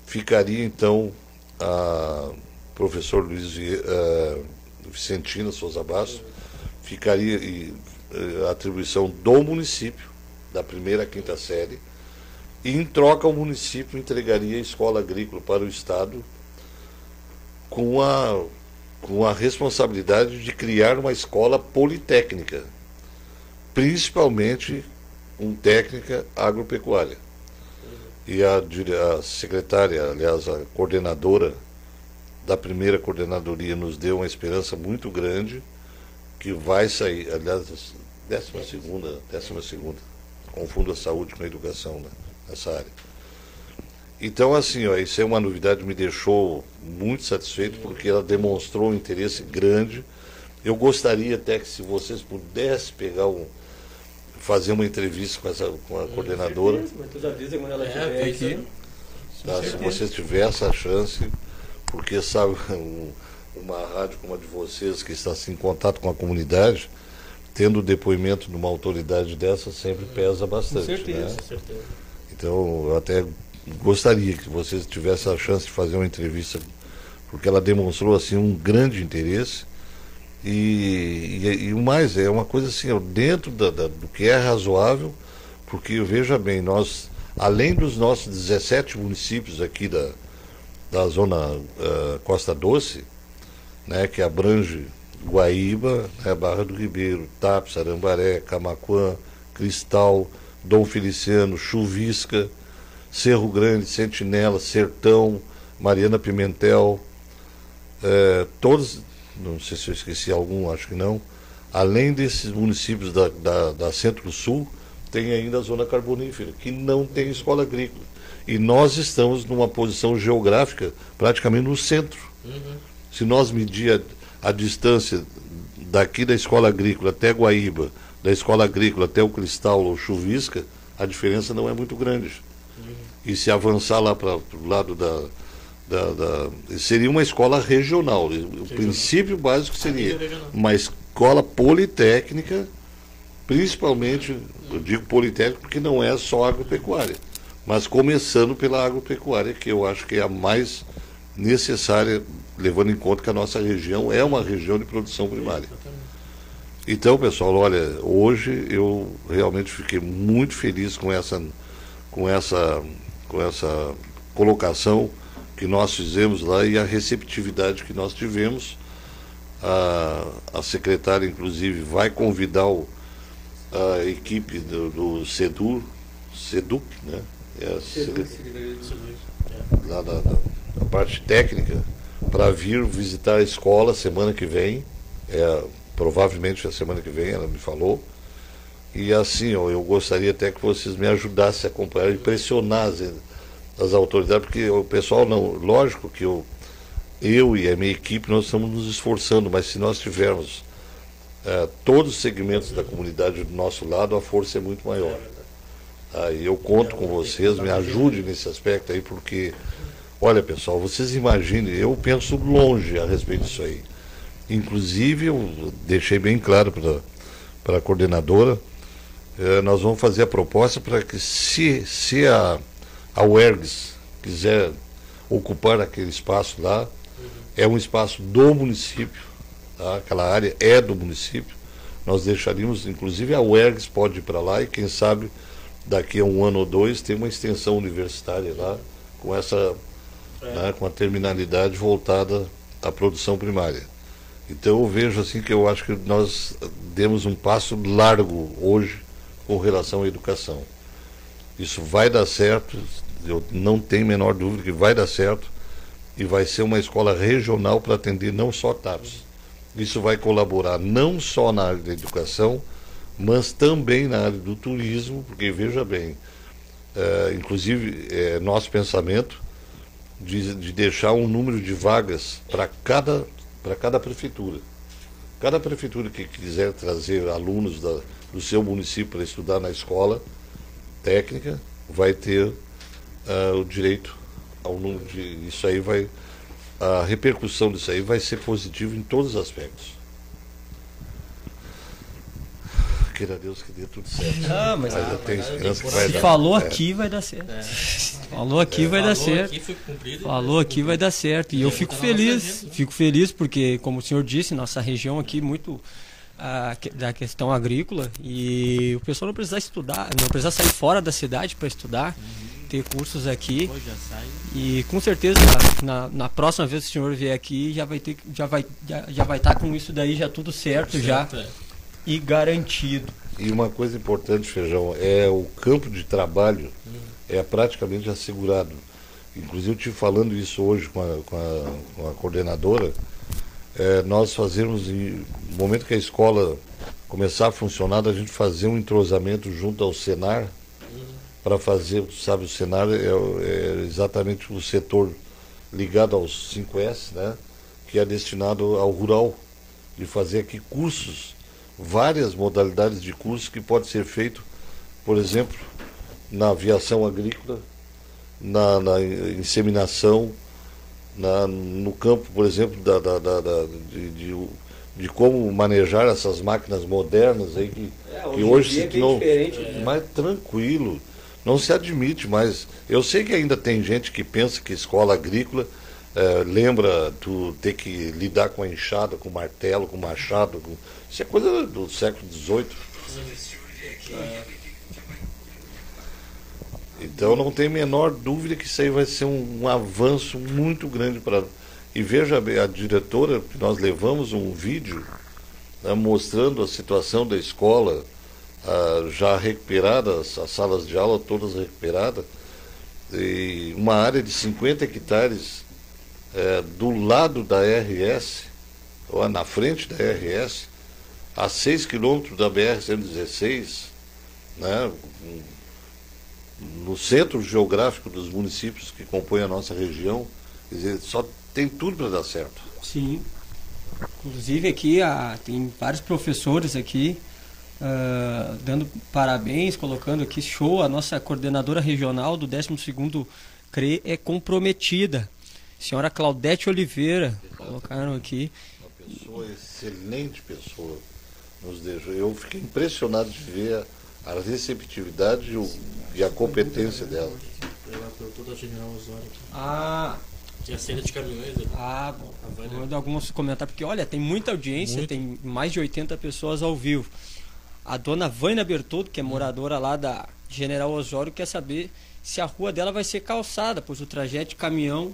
ficaria então a professor Luiz uh, Vicentina Souza Bastos, ficaria e, uh, a atribuição do município, da primeira quinta série, e, em troca, o município entregaria a escola agrícola para o Estado com a, com a responsabilidade de criar uma escola politécnica, principalmente com técnica agropecuária. E a, a secretária, aliás, a coordenadora da primeira coordenadoria nos deu uma esperança muito grande que vai sair, aliás, décima segunda, décima segunda, confundo a saúde com a educação, né? nessa área. Então, assim, ó, isso é uma novidade me deixou muito satisfeito porque ela demonstrou um interesse grande. Eu gostaria até que se vocês pudessem pegar um, fazer uma entrevista com essa com a coordenadora. mas tu já avisa quando ela estiver é, aqui. Tá, se vocês tivessem essa chance, porque sabe, um, uma rádio como a de vocês, que está assim, em contato com a comunidade, tendo o depoimento de uma autoridade dessa sempre pesa bastante. Com certeza, né? com certeza. Então, eu até gostaria que vocês tivessem a chance de fazer uma entrevista, porque ela demonstrou assim um grande interesse. E, e, e o mais, é uma coisa assim, dentro da, da, do que é razoável, porque veja bem, nós, além dos nossos 17 municípios aqui da, da zona uh, Costa Doce, né, que abrange Guaíba, né, Barra do Ribeiro, Tapes, Arambaré, Camaquã, Cristal, Dom Feliciano, Chuvisca, Cerro Grande, Sentinela, Sertão, Mariana Pimentel, todos, não sei se eu esqueci algum, acho que não, além desses municípios da, da, da Centro-Sul, tem ainda a zona carbonífera, que não tem escola agrícola. E nós estamos numa posição geográfica praticamente no centro. Uhum. Se nós medir a, a distância daqui da escola agrícola até Guaíba, da escola agrícola até o Cristal ou Chuvisca, a diferença não é muito grande. Uhum. E se avançar lá para o lado da, da, da, Seria uma escola regional. O princípio básico seria uma escola politécnica, principalmente, eu digo politécnica porque não é só agropecuária, mas começando pela agropecuária, que eu acho que é a mais necessária, levando em conta que a nossa região é uma região de produção primária. Então, pessoal, olha, hoje eu realmente fiquei muito feliz com essa, com essa, com essa colocação que nós fizemos lá e a receptividade que nós tivemos A, a secretária, inclusive, vai convidar o, a equipe do, do CEDUR, CEDUC, né? É a lá da, da, da parte técnica, para vir visitar a escola semana que vem. É, provavelmente a semana que vem, ela me falou. E assim, ó, eu gostaria até que vocês me ajudassem a acompanhar e pressionar as, as autoridades, porque o pessoal não. Lógico que eu, eu e a minha equipe nós estamos nos esforçando, mas se nós tivermos é, todos os segmentos da comunidade do nosso lado, a força é muito maior. Aí eu conto com vocês, me ajude nesse aspecto aí, porque, olha pessoal, vocês imaginem, eu penso longe a respeito disso aí. Inclusive, eu deixei bem claro para a coordenadora, eh, nós vamos fazer a proposta para que, se, se a, a UERGS quiser ocupar aquele espaço lá, uhum. é um espaço do município, tá? aquela área é do município, nós deixaríamos, inclusive a UERGS pode ir para lá e quem sabe daqui a um ano ou dois tem uma extensão universitária lá com essa, é. né, com a terminalidade voltada à produção primária. Então eu vejo assim que eu acho que nós demos um passo largo hoje com relação à educação. Isso vai dar certo, eu não tenho a menor dúvida que vai dar certo e vai ser uma escola regional para atender não só TAPS. Isso vai colaborar não só na área da educação, mas também na área do turismo, porque veja bem, é, inclusive é nosso pensamento de, de deixar um número de vagas para cada para cada prefeitura. Cada prefeitura que quiser trazer alunos da, do seu município para estudar na escola técnica vai ter uh, o direito ao número de. Isso aí vai. A repercussão disso aí vai ser positiva em todos os aspectos. Queira Deus que dê tudo certo. Não, mas, mas eu tenho esperança que vai dar. Falou é. aqui, vai dar certo. É. Falou aqui, é. vai dar Falou certo. Aqui cumprido, Falou aqui, vai dar certo. E eu fico feliz, fico feliz porque, como o senhor disse, nossa região aqui muito a, da questão agrícola e o pessoal não precisa estudar, não precisa sair fora da cidade para estudar. Uhum. Ter cursos aqui e com certeza na, na próxima vez que o senhor vier aqui já vai ter já vai já, já vai estar tá com isso daí já tudo certo, certo já é e garantido. E uma coisa importante, Feijão, é o campo de trabalho é praticamente assegurado. Inclusive, eu estive falando isso hoje com a, com a, com a coordenadora. É, nós fazemos, no momento que a escola começar a funcionar, a gente fazer um entrosamento junto ao Senar para fazer, sabe, o Senar é, é, exatamente o setor ligado aos 5S, né, que é destinado ao rural, de fazer aqui cursos várias modalidades de curso que pode ser feito, por exemplo, na aviação agrícola, na, na inseminação, na, no campo, por exemplo, da, da, da, da de, de, de, como manejar essas máquinas modernas aí que, é, hoje, que hoje se tornou é mais tranquilo. Não se admite mais. Eu sei que ainda tem gente que pensa que escola agrícola é, lembra tu ter que lidar com a enxada, com o martelo, com o machado. Com... Isso é coisa do século XVIII. Então não tem a menor dúvida que isso aí vai ser um, um avanço muito grande para. E veja a diretora, nós levamos um vídeo né, mostrando a situação da escola ah, já recuperada, as salas de aula todas recuperadas, e uma área de 50 hectares é, do lado da RS, ou na frente da RS, a 6 quilômetros da BR-116, né, no centro geográfico dos municípios que compõem a nossa região, quer dizer, só tem tudo para dar certo. Sim. Inclusive aqui a, tem vários professores aqui uh, dando parabéns, colocando aqui show. A nossa coordenadora regional do 12º CRE é comprometida Senhora Claudete Oliveira, colocaram aqui. Uma pessoa, excelente pessoa, nos deixou. Eu fiquei impressionado de ver a receptividade e a competência dela. Ah, tinha cena de caminhões. Né? Ah, bom. Vou mandar alguns comentários, porque olha, tem muita audiência, Muito. tem mais de 80 pessoas ao vivo. A dona Vânia Bertoldo, que é moradora lá da General Osório, quer saber se a rua dela vai ser calçada, pois o trajeto de caminhão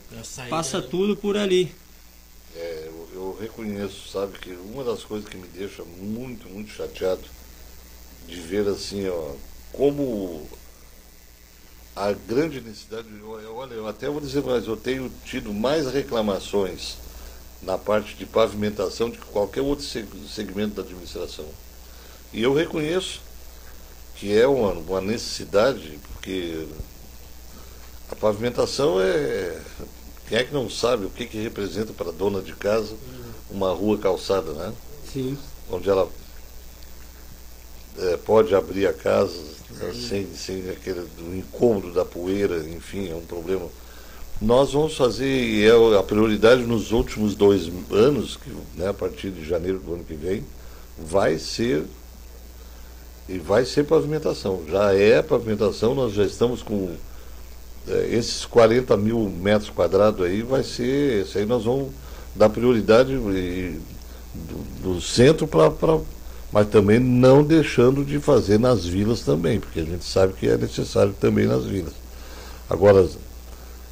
passa tudo por ali. É, eu, eu, reconheço, sabe, que uma das coisas que me deixa muito, muito chateado de ver assim, ó, como a grande necessidade, olha, eu até vou dizer mais, eu tenho tido mais reclamações na parte de pavimentação de qualquer outro segmento da administração. E eu reconheço que é uma, uma necessidade, porque a pavimentação é. Quem é que não sabe o que, que representa para a dona de casa uma rua calçada, né? Sim. Onde ela é, pode abrir a casa né, sem, sem aquele do incômodo da poeira, enfim, é um problema. Nós vamos fazer, e é a prioridade nos últimos dois anos, que, né, a partir de janeiro do ano que vem, vai ser e vai ser pavimentação. Já é pavimentação, nós já estamos com é, esses 40 mil metros quadrados aí, vai ser, isso aí nós vamos dar prioridade e, do, do centro para mas também não deixando de fazer nas vilas também, porque a gente sabe que é necessário também nas vilas. Agora,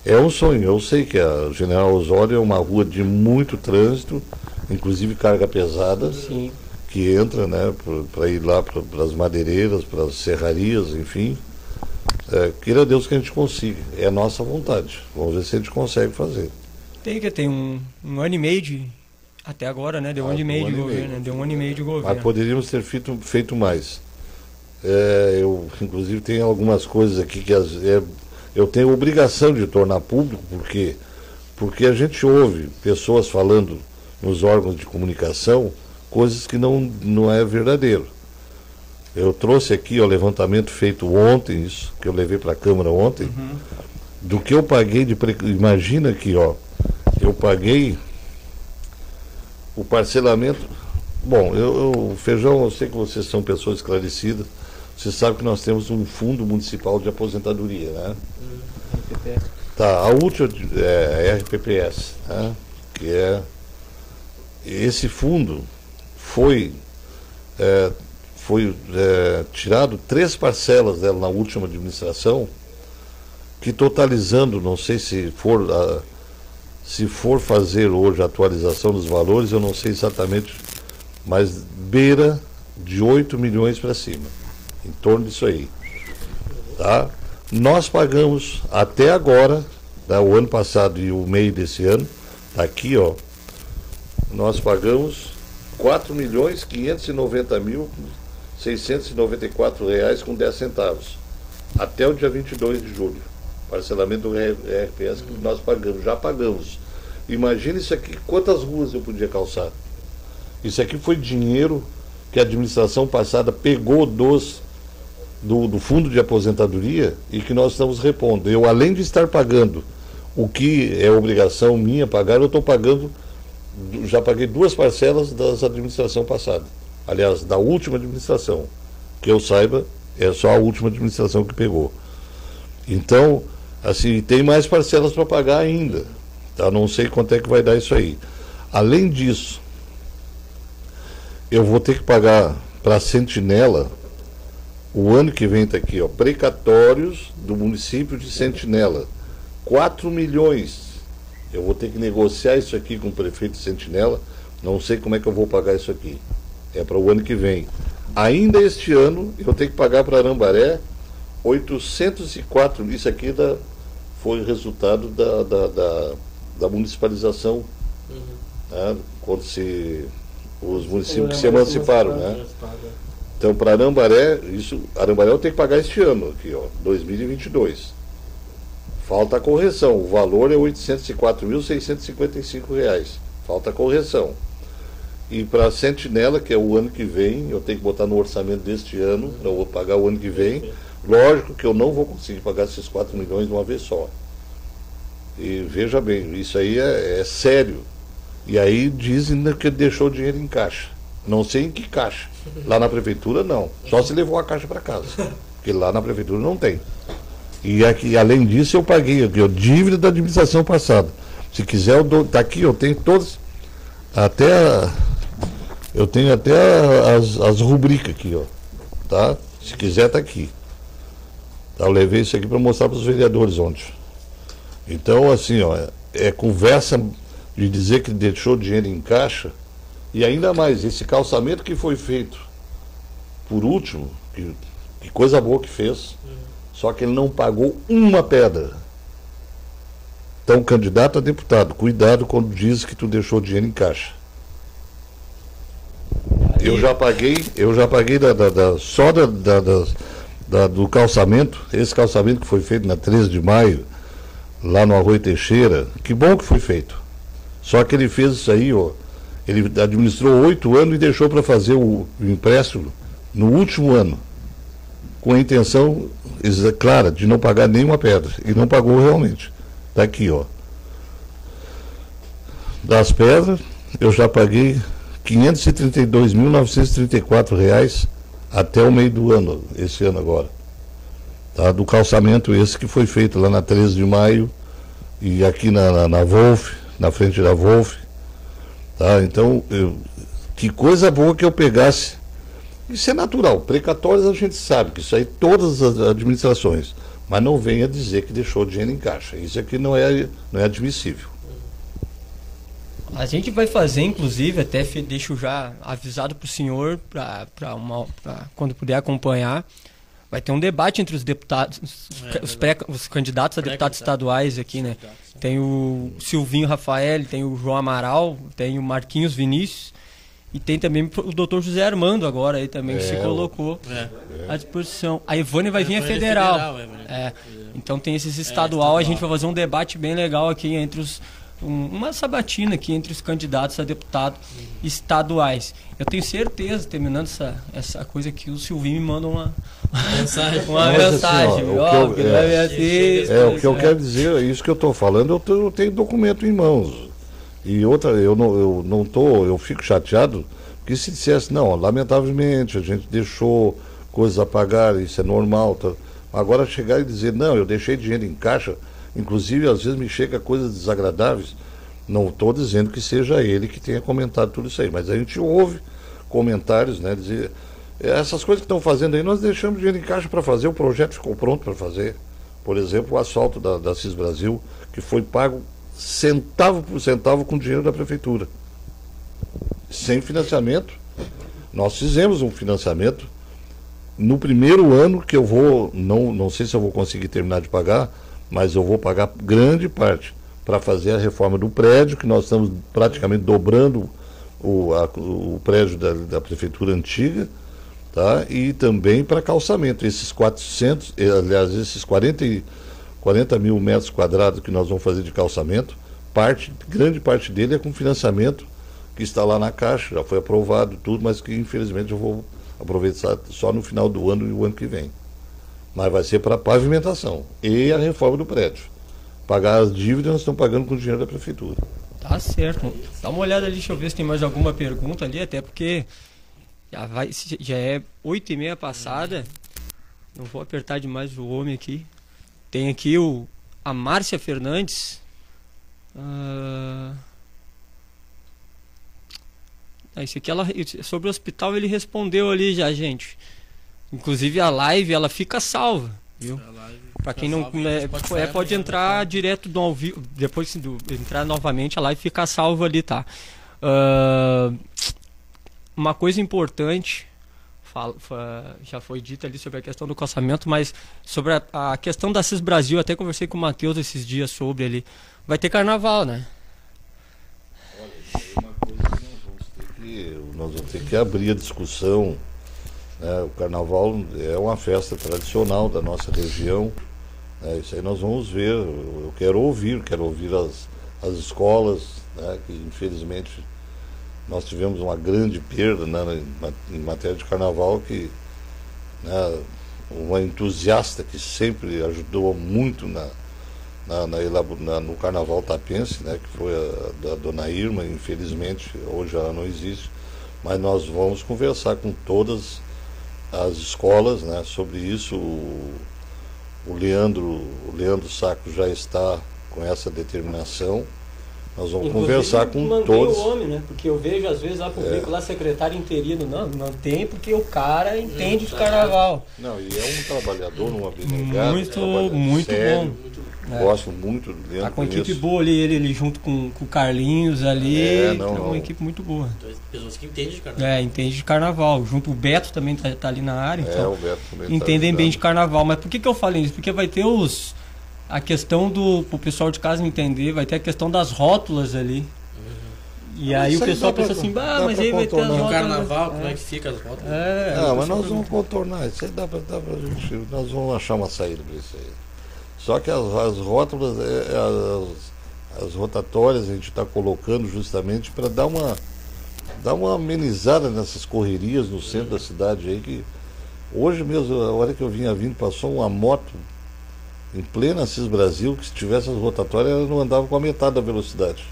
é um sonho, eu sei que a General Osório é uma rua de muito trânsito, inclusive carga pesada, Sim. Que entra né, para ir lá para as madeireiras, para as serrarias, enfim. É, queira Deus que a gente consiga, é a nossa vontade. Vamos ver se a gente consegue fazer. Tem que ter um, um ano e meio de, até agora, né? Deu um ano e meio de governo, né? Deu um ano e meio de governo. Mas poderíamos ter feito, feito mais. É, eu, inclusive, tenho algumas coisas aqui que as, é, eu tenho obrigação de tornar público, porque porque a gente ouve pessoas falando nos órgãos de comunicação coisas que não, não é verdadeiro. Eu trouxe aqui o levantamento feito ontem, isso que eu levei para a Câmara ontem, uhum. do que eu paguei de. Imagina aqui, ó. Eu paguei o parcelamento. Bom, eu, eu, Feijão, eu sei que vocês são pessoas esclarecidas. Você sabe que nós temos um fundo municipal de aposentadoria, né? RPPS. Tá, a última é, é RPPS, né? que é esse fundo foi é, foi é, tirado três parcelas dela na última administração, que totalizando, não sei se for a, se for fazer hoje a atualização dos valores, eu não sei exatamente, mas beira de 8 milhões para cima, em torno disso aí. Tá? Nós pagamos até agora, tá, o ano passado e o meio desse ano, está aqui, ó, nós pagamos 4 milhões 590 mil 694 reais com 10 centavos, até o dia 22 de julho parcelamento do RPS que nós pagamos, já pagamos. Imagina isso aqui, quantas ruas eu podia calçar? Isso aqui foi dinheiro que a administração passada pegou dos do, do fundo de aposentadoria e que nós estamos repondo. Eu, além de estar pagando o que é obrigação minha pagar, eu estou pagando, já paguei duas parcelas das administração passada. Aliás, da última administração. Que eu saiba, é só a última administração que pegou. Então, Assim, tem mais parcelas para pagar ainda. Tá? Não sei quanto é que vai dar isso aí. Além disso, eu vou ter que pagar para a Sentinela, o ano que vem está aqui, ó, precatórios do município de Sentinela. 4 milhões. Eu vou ter que negociar isso aqui com o prefeito Sentinela. Não sei como é que eu vou pagar isso aqui. É para o ano que vem. Ainda este ano, eu tenho que pagar para Arambaré 804, isso aqui da, foi resultado da, da, da, da municipalização, uhum. né, quando se, os municípios que se emanciparam. Né? Então, para Arambaré, isso, Arambaré eu tenho que pagar este ano, aqui, ó, 2022. Falta a correção, o valor é R$ 804.655. Falta a correção. E para a Sentinela, que é o ano que vem, eu tenho que botar no orçamento deste ano, eu vou pagar o ano que vem. Lógico que eu não vou conseguir pagar esses 4 milhões de uma vez só. E veja bem, isso aí é, é sério. E aí dizem que deixou o dinheiro em caixa. Não sei em que caixa. Lá na prefeitura não. Só se levou a caixa para casa. Porque lá na prefeitura não tem. E aqui, além disso, eu paguei aqui, dívida da administração passada. Se quiser, eu dou. Tá aqui, eu tenho todas. Até. Eu tenho até as, as rubricas aqui, ó. Tá? Se quiser, tá aqui. Eu levei isso aqui para mostrar para os vereadores ontem. Então, assim, ó, é conversa de dizer que deixou dinheiro em caixa, e ainda mais, esse calçamento que foi feito por último, que, que coisa boa que fez, só que ele não pagou uma pedra. Então, candidato a deputado, cuidado quando diz que tu deixou dinheiro em caixa. Eu já paguei, eu já paguei da, da, da só da, da, do calçamento, esse calçamento que foi feito na 13 de maio, lá no Arroio Teixeira, que bom que foi feito. Só que ele fez isso aí, ó. Ele administrou oito anos e deixou para fazer o, o empréstimo no último ano, com a intenção clara de não pagar nenhuma pedra. E não pagou realmente. Está aqui, ó. Das pedras, eu já paguei R$ 532.934 até o meio do ano, esse ano agora. Tá? Do calçamento esse que foi feito lá na 13 de maio e aqui na, na, na Wolf, na frente da Wolf. Tá? Então, eu, que coisa boa que eu pegasse. Isso é natural. Precatórios a gente sabe que isso aí todas as administrações. Mas não venha dizer que deixou dinheiro em caixa. Isso aqui não é, não é admissível. A gente vai fazer, inclusive, até deixo já avisado para o senhor, para quando puder acompanhar, vai ter um debate entre os deputados, é, os, pré, os, candidatos a deputados estaduais aqui, né? Tem o Silvinho Rafael, tem o João Amaral, tem o Marquinhos Vinícius e tem também o doutor José Armando agora aí também, é, que se colocou é. à disposição. A Ivone vai vir a federal. federal é. Então tem esses estadual, a gente vai fazer um debate bem legal aqui entre os um, uma sabatina aqui entre os candidatos a deputado estaduais. Eu tenho certeza, terminando essa, essa coisa aqui, o Silvinho me manda uma mensagem. uma mensagem. Assim, ó, o que, eu, é, assim, é, o que eu quero dizer, é isso que eu estou falando, eu, tô, eu, tenho documento em mãos. E outra, eu não, eu não tô, eu fico chateado, porque se dissesse, não, lamentavelmente, a gente deixou coisas a pagar, isso é normal. Tá. Agora chegar e dizer, não, eu deixei dinheiro em caixa Inclusive, às vezes me chega coisas desagradáveis. Não estou dizendo que seja ele que tenha comentado tudo isso aí, mas a gente ouve comentários, né? Dizer, essas coisas que estão fazendo aí, nós deixamos dinheiro em caixa para fazer, o projeto ficou pronto para fazer. Por exemplo, o asfalto da, da CIS Brasil, que foi pago centavo por centavo com dinheiro da prefeitura. Sem financiamento. Nós fizemos um financiamento. No primeiro ano que eu vou, não, não sei se eu vou conseguir terminar de pagar, mas eu vou pagar grande parte para fazer a reforma do prédio, que nós estamos praticamente dobrando o, a, o prédio da, da, prefeitura antiga, tá? e também para calçamento. Esses 400, eh, aliás, esses 40, 40 mil metros quadrados que nós vamos fazer de calçamento, parte, grande parte dele é com financiamento que está lá na Caixa, já foi aprovado tudo, mas que infelizmente eu vou aproveitar só no final do ano e o ano que vem mas vai ser para pavimentação e a reforma do prédio. Pagar as dívidas nós estamos pagando com o dinheiro da prefeitura. Tá certo. Dá uma olhada ali, deixa eu ver se tem mais alguma pergunta ali, até porque já, vai, já é oito e meia passada. Não vou apertar demais o homem aqui. Tem aqui o, a Márcia Fernandes. Uh... Esse aqui ela, sobre o hospital ele respondeu ali já, gente. Inclusive a live ela fica salva, viu? Para quem não é, é, pode entrar direto do ao vivo, depois do, entrar novamente a live fica salva ali, tá? Uh, uma coisa importante fala, já foi dita ali sobre a questão do calçamento, mas sobre a, a questão da CIS Brasil, até conversei com o Matheus esses dias sobre ele. Vai ter carnaval, né? Olha, uma coisa que nós vamos ter que, nós vamos ter que abrir a discussão né? O carnaval é uma festa tradicional da nossa região. Né? Isso aí nós vamos ver. Eu quero ouvir, quero ouvir as, as escolas, né? que infelizmente nós tivemos uma grande perda né? em matéria de carnaval, que né? uma entusiasta que sempre ajudou muito na, na, na, no Carnaval Tapense, né, que foi a, a dona Irma, infelizmente hoje ela não existe, mas nós vamos conversar com todas as escolas né, sobre isso. O, o, Leandro, o Leandro Saco já está com essa determinação. Nós vamos Inclusive, conversar com todos. o homem, né? Porque eu vejo às vezes lá publico é. lá secretário interino, não, não tem porque o cara entende de carnaval. Não, e é um trabalhador numa abnegado. Muito, muito sério, bom. É. Gosto muito dele. Tá com uma equipe boa ali, ele, ele junto com, com o Carlinhos ali. É, não, tá uma equipe muito boa. Então, pessoas que entendem de carnaval. É, entende de carnaval. Junto o Beto também tá, tá ali na área. É, então, o Beto também tá entendem tá bem de carnaval. Mas por que, que eu falei isso? Porque vai ter os. A questão do. o pessoal de casa entender, vai ter a questão das rótulas ali. E aí o pessoal pensa pra, assim, bah, mas aí vai ter as rótulas. No carnaval, como é que fica as rótulas? É, não, mas nós vamos contornar. Isso aí dá pra, dá pra gente. Nós vamos achar uma saída pra isso aí. Só que as, as rótulas, é, é, as, as rotatórias a gente está colocando justamente para dar uma, dar uma amenizada nessas correrias no centro da cidade aí que hoje mesmo, a hora que eu vinha vindo, passou uma moto em plena Cis Brasil, que se tivesse as rotatórias ela não andava com a metade da velocidade.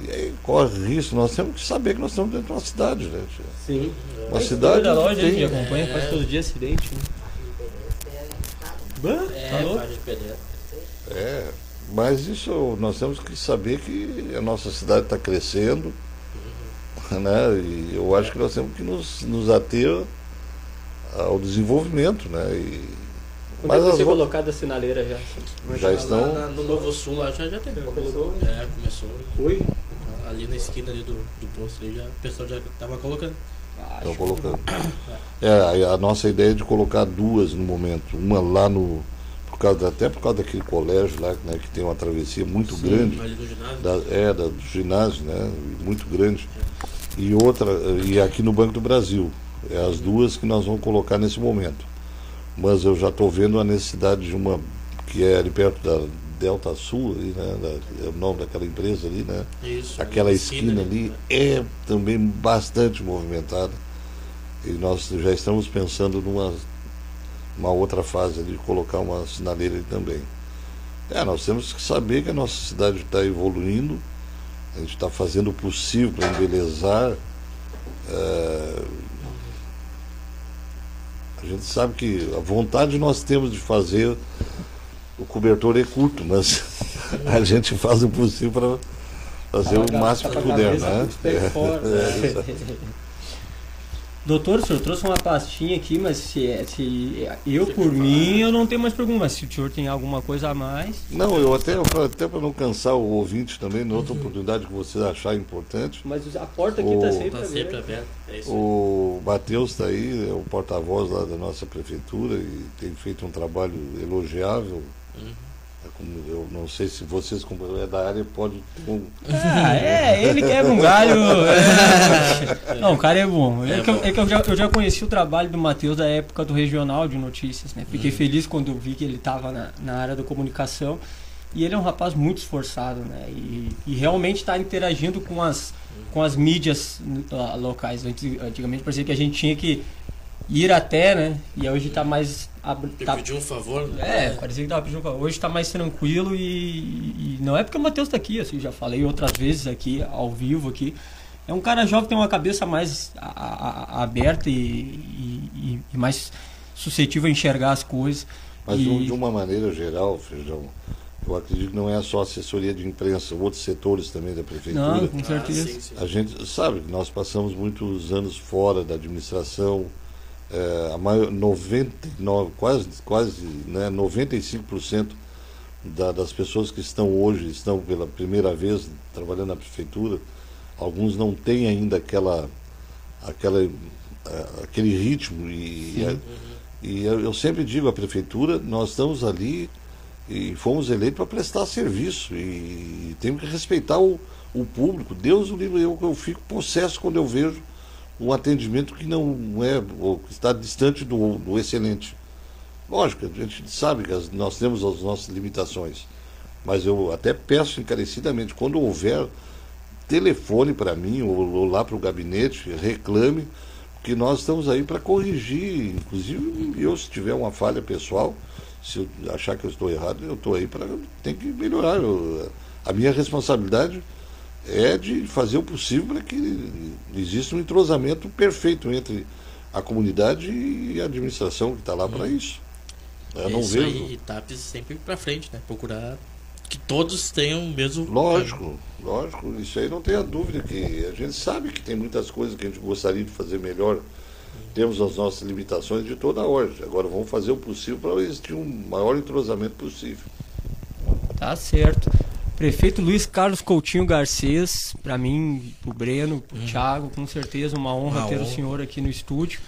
E aí corre risco, nós temos que saber que nós estamos dentro de uma cidade, gente. Sim. Uma cidade. Da loja, tem... a gente acompanha, faz todo dia acidente. Né? é, É, mas isso nós temos que saber que a nossa cidade está crescendo, uhum. né? E eu acho que nós temos que nos, nos ater ao desenvolvimento, né? E, Quando mas vai ser colocada a sinaleira já? Já, já estão. Lá, no Novo Sul lá já, já teve. Começou? É, começou. Foi? Ali na esquina ali do, do posto ali já, o pessoal já estava colocando. Estão colocando. É, a nossa ideia é de colocar duas no momento. Uma lá no. Por causa, até por causa daquele colégio lá, né, que tem uma travessia muito Sim, grande. Ali do ginásio. Da, é, da, do ginásio, né? Muito grande. É. E outra, e aqui no Banco do Brasil. É as duas que nós vamos colocar nesse momento. Mas eu já estou vendo a necessidade de uma que é ali perto da Delta Sul, ali, né? Da, é o nome daquela empresa ali, né? Isso, Aquela esquina, ali é também bastante movimentada. E nós já estamos pensando numa uma outra fase de colocar uma sinaleira ali também. É, nós temos que saber que a nossa cidade está evoluindo, a gente está fazendo o possível para embelezar. É, a gente sabe que a vontade nós temos de fazer o cobertor é curto, mas a gente faz o possível para fazer o máximo que puder, né? É, é, Doutor, o senhor trouxe uma pastinha aqui, mas se, é, se eu por mim eu não tenho mais pergunta, mas se o senhor tem alguma coisa a mais. Não, eu até, até para não cansar o ouvinte também, na outra uhum. oportunidade que você achar importante. Mas a porta aqui está sempre, tá sempre aberta. É o Matheus está aí, é o porta-voz lá da nossa prefeitura e tem feito um trabalho elogiável. Uhum. É eu não sei se vocês, como é da área, pode ter um. Ah, é, ele quer um galho. É. Não, o cara é bom. É, é que, eu, é que eu, já, eu já conheci o trabalho do Matheus da época do Regional de Notícias, né? Fiquei uhum. feliz quando eu vi que ele estava na, na área da comunicação. E ele é um rapaz muito esforçado, né? E, e realmente está interagindo com as, com as mídias uh, locais. Antigamente parecia que a gente tinha que ir até, né? E hoje está mais. Tá, pedir um favor, né? É, parecia que tava pedindo um favor. Hoje está mais tranquilo e, e, não é porque o Matheus está aqui, assim, já falei outras vezes aqui, ao vivo aqui. É um cara jovem tem uma cabeça mais a, a, aberta e, e, e, mais suscetível a enxergar as coisas. Mas de uma maneira geral, Feijão, eu acredito que não é só assessoria de imprensa, outros setores também da prefeitura. Não, com certeza. Ah, sim, sim. A gente sabe que nós passamos muitos anos fora da administração, é, maior, 99, quase, quase né, 95% da, das pessoas que estão hoje, estão pela primeira vez trabalhando na prefeitura, alguns não têm ainda aquela, aquela, é, aquele ritmo. E, e, e eu sempre digo à prefeitura, nós estamos ali e fomos eleitos para prestar serviço e, e temos que respeitar o, o público. Deus o livre, eu, eu fico possesso quando eu vejo um atendimento que não é, ou que está distante do, do excelente. Lógico, a gente sabe que nós temos as nossas limitações, mas eu até peço encarecidamente, quando houver telefone para mim ou, ou lá para o gabinete, reclame, porque nós estamos aí para corrigir, inclusive eu se tiver uma falha pessoal, se eu achar que eu estou errado, eu estou aí para tem que melhorar. Eu, a minha responsabilidade é de fazer o possível para que exista um entrosamento perfeito entre a comunidade e a administração que está lá para uhum. isso. Eu é não isso vejo. Aí, TAPES sempre para frente, né? Procurar que todos tenham o mesmo. Lógico, lógico. Isso aí não tenha dúvida que a gente sabe que tem muitas coisas que a gente gostaria de fazer melhor. Temos as nossas limitações de toda a ordem. Agora vamos fazer o possível para existir um maior entrosamento possível. Tá certo. Prefeito Luiz Carlos Coutinho Garcês, para mim, o Breno, o hum. Thiago, com certeza uma honra uma ter honra. o senhor aqui no estúdio.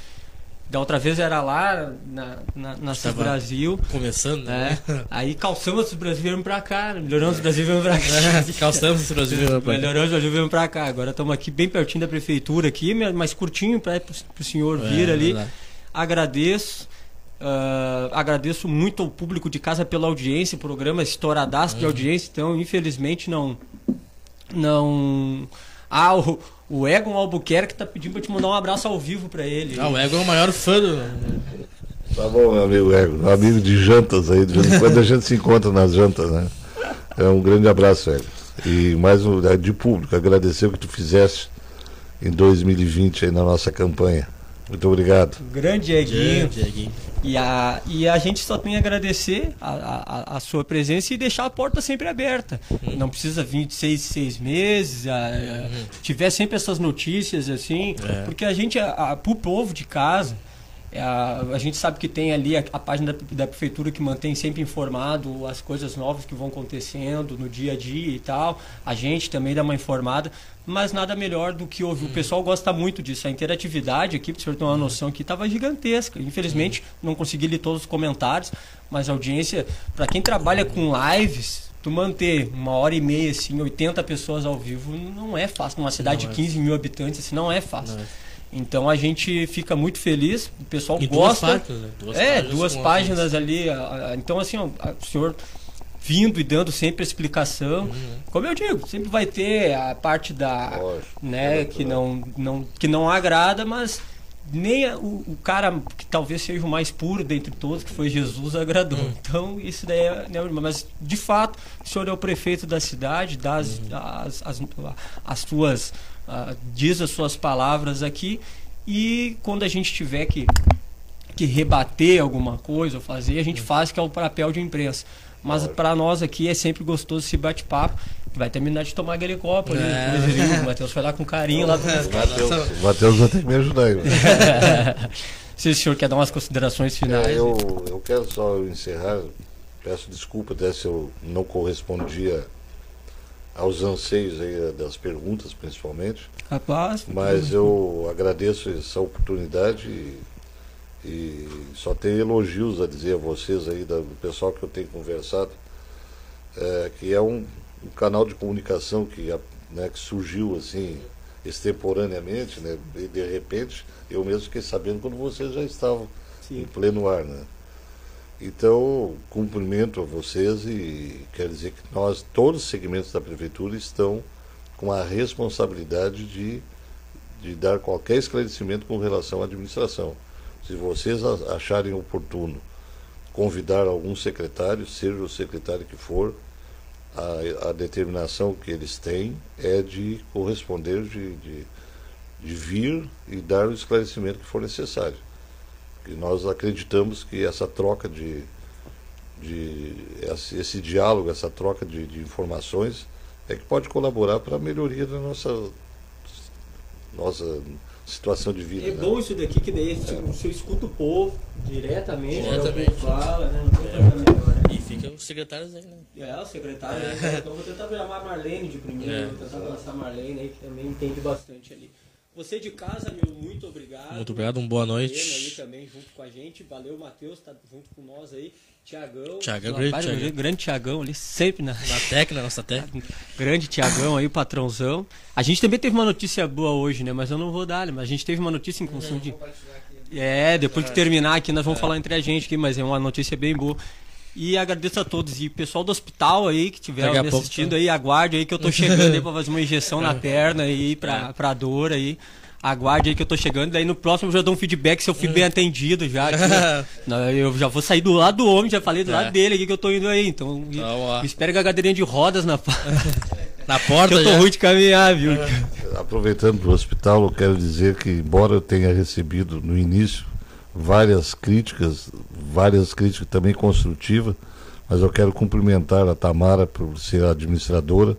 Da outra vez era lá na, na, na CIS Brasil. Começando, né? É. Aí calçamos o Brasil viemos pra cá. Melhoramos o Brasil viemos pra cá. É, calçamos o Brasil viemos pra cá. Melhoramos o Brasil viemos pra cá. Agora estamos aqui bem pertinho da prefeitura aqui, mais curtinho para o senhor é, vir ali. Verdade. Agradeço. Uh, agradeço muito ao público de casa pela audiência, programa estouradaço uhum. de audiência, então infelizmente não. Não. Ah, o, o Egon Albuquerque tá pedindo pra te mandar um abraço ao vivo pra ele. Ah, o Egon é o maior fã do. Tá bom, meu amigo Egon, amigo de jantas aí, de quando a gente se encontra nas jantas, né? É um grande abraço, Egon. E mais um de público, agradecer o que tu fizeste em 2020 aí na nossa campanha. Muito obrigado. Grande Eguinho. Grande Eguinho. E a, e a gente só tem a agradecer a, a, a sua presença e deixar a porta sempre aberta. Uhum. Não precisa vir de seis, seis meses, a, uhum. tiver sempre essas notícias assim, é. porque a gente, a, pro povo de casa, a, a, gente sabe que tem ali a, a página da, da, prefeitura que mantém sempre informado as coisas novas que vão acontecendo no dia a dia e tal. A gente também dá uma informada, mas nada melhor do que ouvir. O pessoal gosta muito disso. A interatividade aqui, para o senhor ter uma noção aqui, estava gigantesca. Infelizmente, não consegui ler todos os comentários, mas a audiência, para quem trabalha com lives, tu manter uma hora e meia, assim, 80 pessoas ao vivo, não é fácil. Numa cidade de 15 é. mil habitantes, assim, não é fácil. Não é. Então a gente fica muito feliz, o pessoal e gosta. Duas páginas, né? duas é, páginas duas páginas ali. Então, assim, ó, o senhor vindo e dando sempre a explicação. Uhum. Como eu digo, sempre vai ter a parte da. Lógico, né, que não, não, que não agrada, mas nem a, o, o, cara que talvez seja o mais puro dentre todos, que foi Jesus, agradou. Uhum. Então, isso daí é. Né, mas, de fato, o senhor é o prefeito da cidade, das, uhum. as, as, as suas uh, diz as suas palavras aqui e quando a gente tiver que, que rebater alguma coisa ou fazer, a gente faz que é o papel de imprensa. Mas para nós aqui é sempre gostoso esse bate-papo. Vai terminar de tomar aquele copo ali. É. O Matheus foi lá com carinho. lá O Matheus vai ter que me ajudar aí. Se o senhor quer dar umas considerações finais. É, eu, eu quero só encerrar. Peço desculpa até se eu não correspondia aos anseios aí das perguntas, principalmente. Rapaz, Mas eu agradeço essa oportunidade e, e, só tenho elogios a dizer a vocês aí, do pessoal que eu tenho conversado, é, que é um, um, canal de comunicação que, né, que surgiu assim extemporaneamente, né, e de repente eu mesmo fiquei sabendo quando vocês já estavam Sim. em pleno ar, né? Então, cumprimento a vocês e quero dizer que nós, todos os segmentos da prefeitura, estão com a responsabilidade de, de dar qualquer esclarecimento com relação à administração. Se vocês acharem oportuno convidar algum secretário, seja o secretário que for, a, a determinação que eles têm é de corresponder, de, de, de vir e dar o esclarecimento que for necessário. E nós acreditamos que essa troca de, de esse, esse diálogo, essa troca de, de, informações é que pode colaborar para a melhoria da nossa, nossa situação de vida. É né? bom isso daqui, que daí é. você escuta o povo diretamente, diretamente. fala, né? É. E fica os secretários aí, né? É, o secretário. É. Né? Então vou tentar chamar a Marlene de primeiro, é. vou tentar lançar a Marlene aí, que também entende bastante ali. Você de casa, meu, muito obrigado. Muito obrigado, uma boa noite. aí também junto com a gente. Valeu, Matheus, tá junto com nós aí. Tiagão. Tiagão, grande, Tiagão. grande Tiagão ali, sempre na, na técnica, nossa técnica. grande Tiagão aí, patrãozão. A gente também teve uma notícia boa hoje, né? Mas eu não vou dar, mas a gente teve uma notícia em função de. É, depois que terminar aqui, nós vamos é. falar entre a gente aqui, mas é uma notícia bem boa. E agradeço a todos. E pessoal do hospital aí que estiver me assistindo tá. aí, aguarde aí que eu tô chegando aí pra fazer uma injeção na perna aí, pra, é. pra dor aí. Aguarde aí que eu tô chegando. Daí no próximo eu já dou um feedback se eu fui bem hum. atendido já. eu já vou sair do lado do homem, já falei do é. lado dele aqui que eu tô indo aí. Então, então espero que a cadeirinha de rodas na, na porta. eu tô já. ruim de caminhar, viu? É. Aproveitando do hospital, eu quero dizer que, embora eu tenha recebido no início várias críticas, várias críticas também construtivas, mas eu quero cumprimentar a Tamara por ser administradora,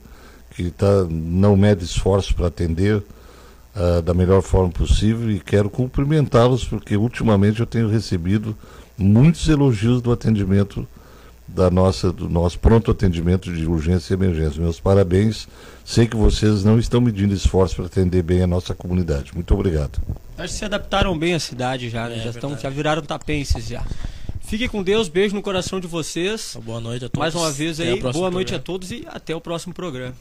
que tá, não mede esforço para atender uh, da melhor forma possível e quero cumprimentá-los porque ultimamente eu tenho recebido muitos elogios do atendimento da nossa, do nosso pronto atendimento de urgência e emergência. Meus parabéns. Sei que vocês não estão medindo esforço para atender bem a nossa comunidade. Muito obrigado. Acho que se adaptaram bem à cidade já, né? É, já, estão, já viraram tapenses já. Fiquem com Deus, beijo no coração de vocês. Boa noite a todos. Mais uma vez aí, boa programa. noite a todos e até o próximo programa.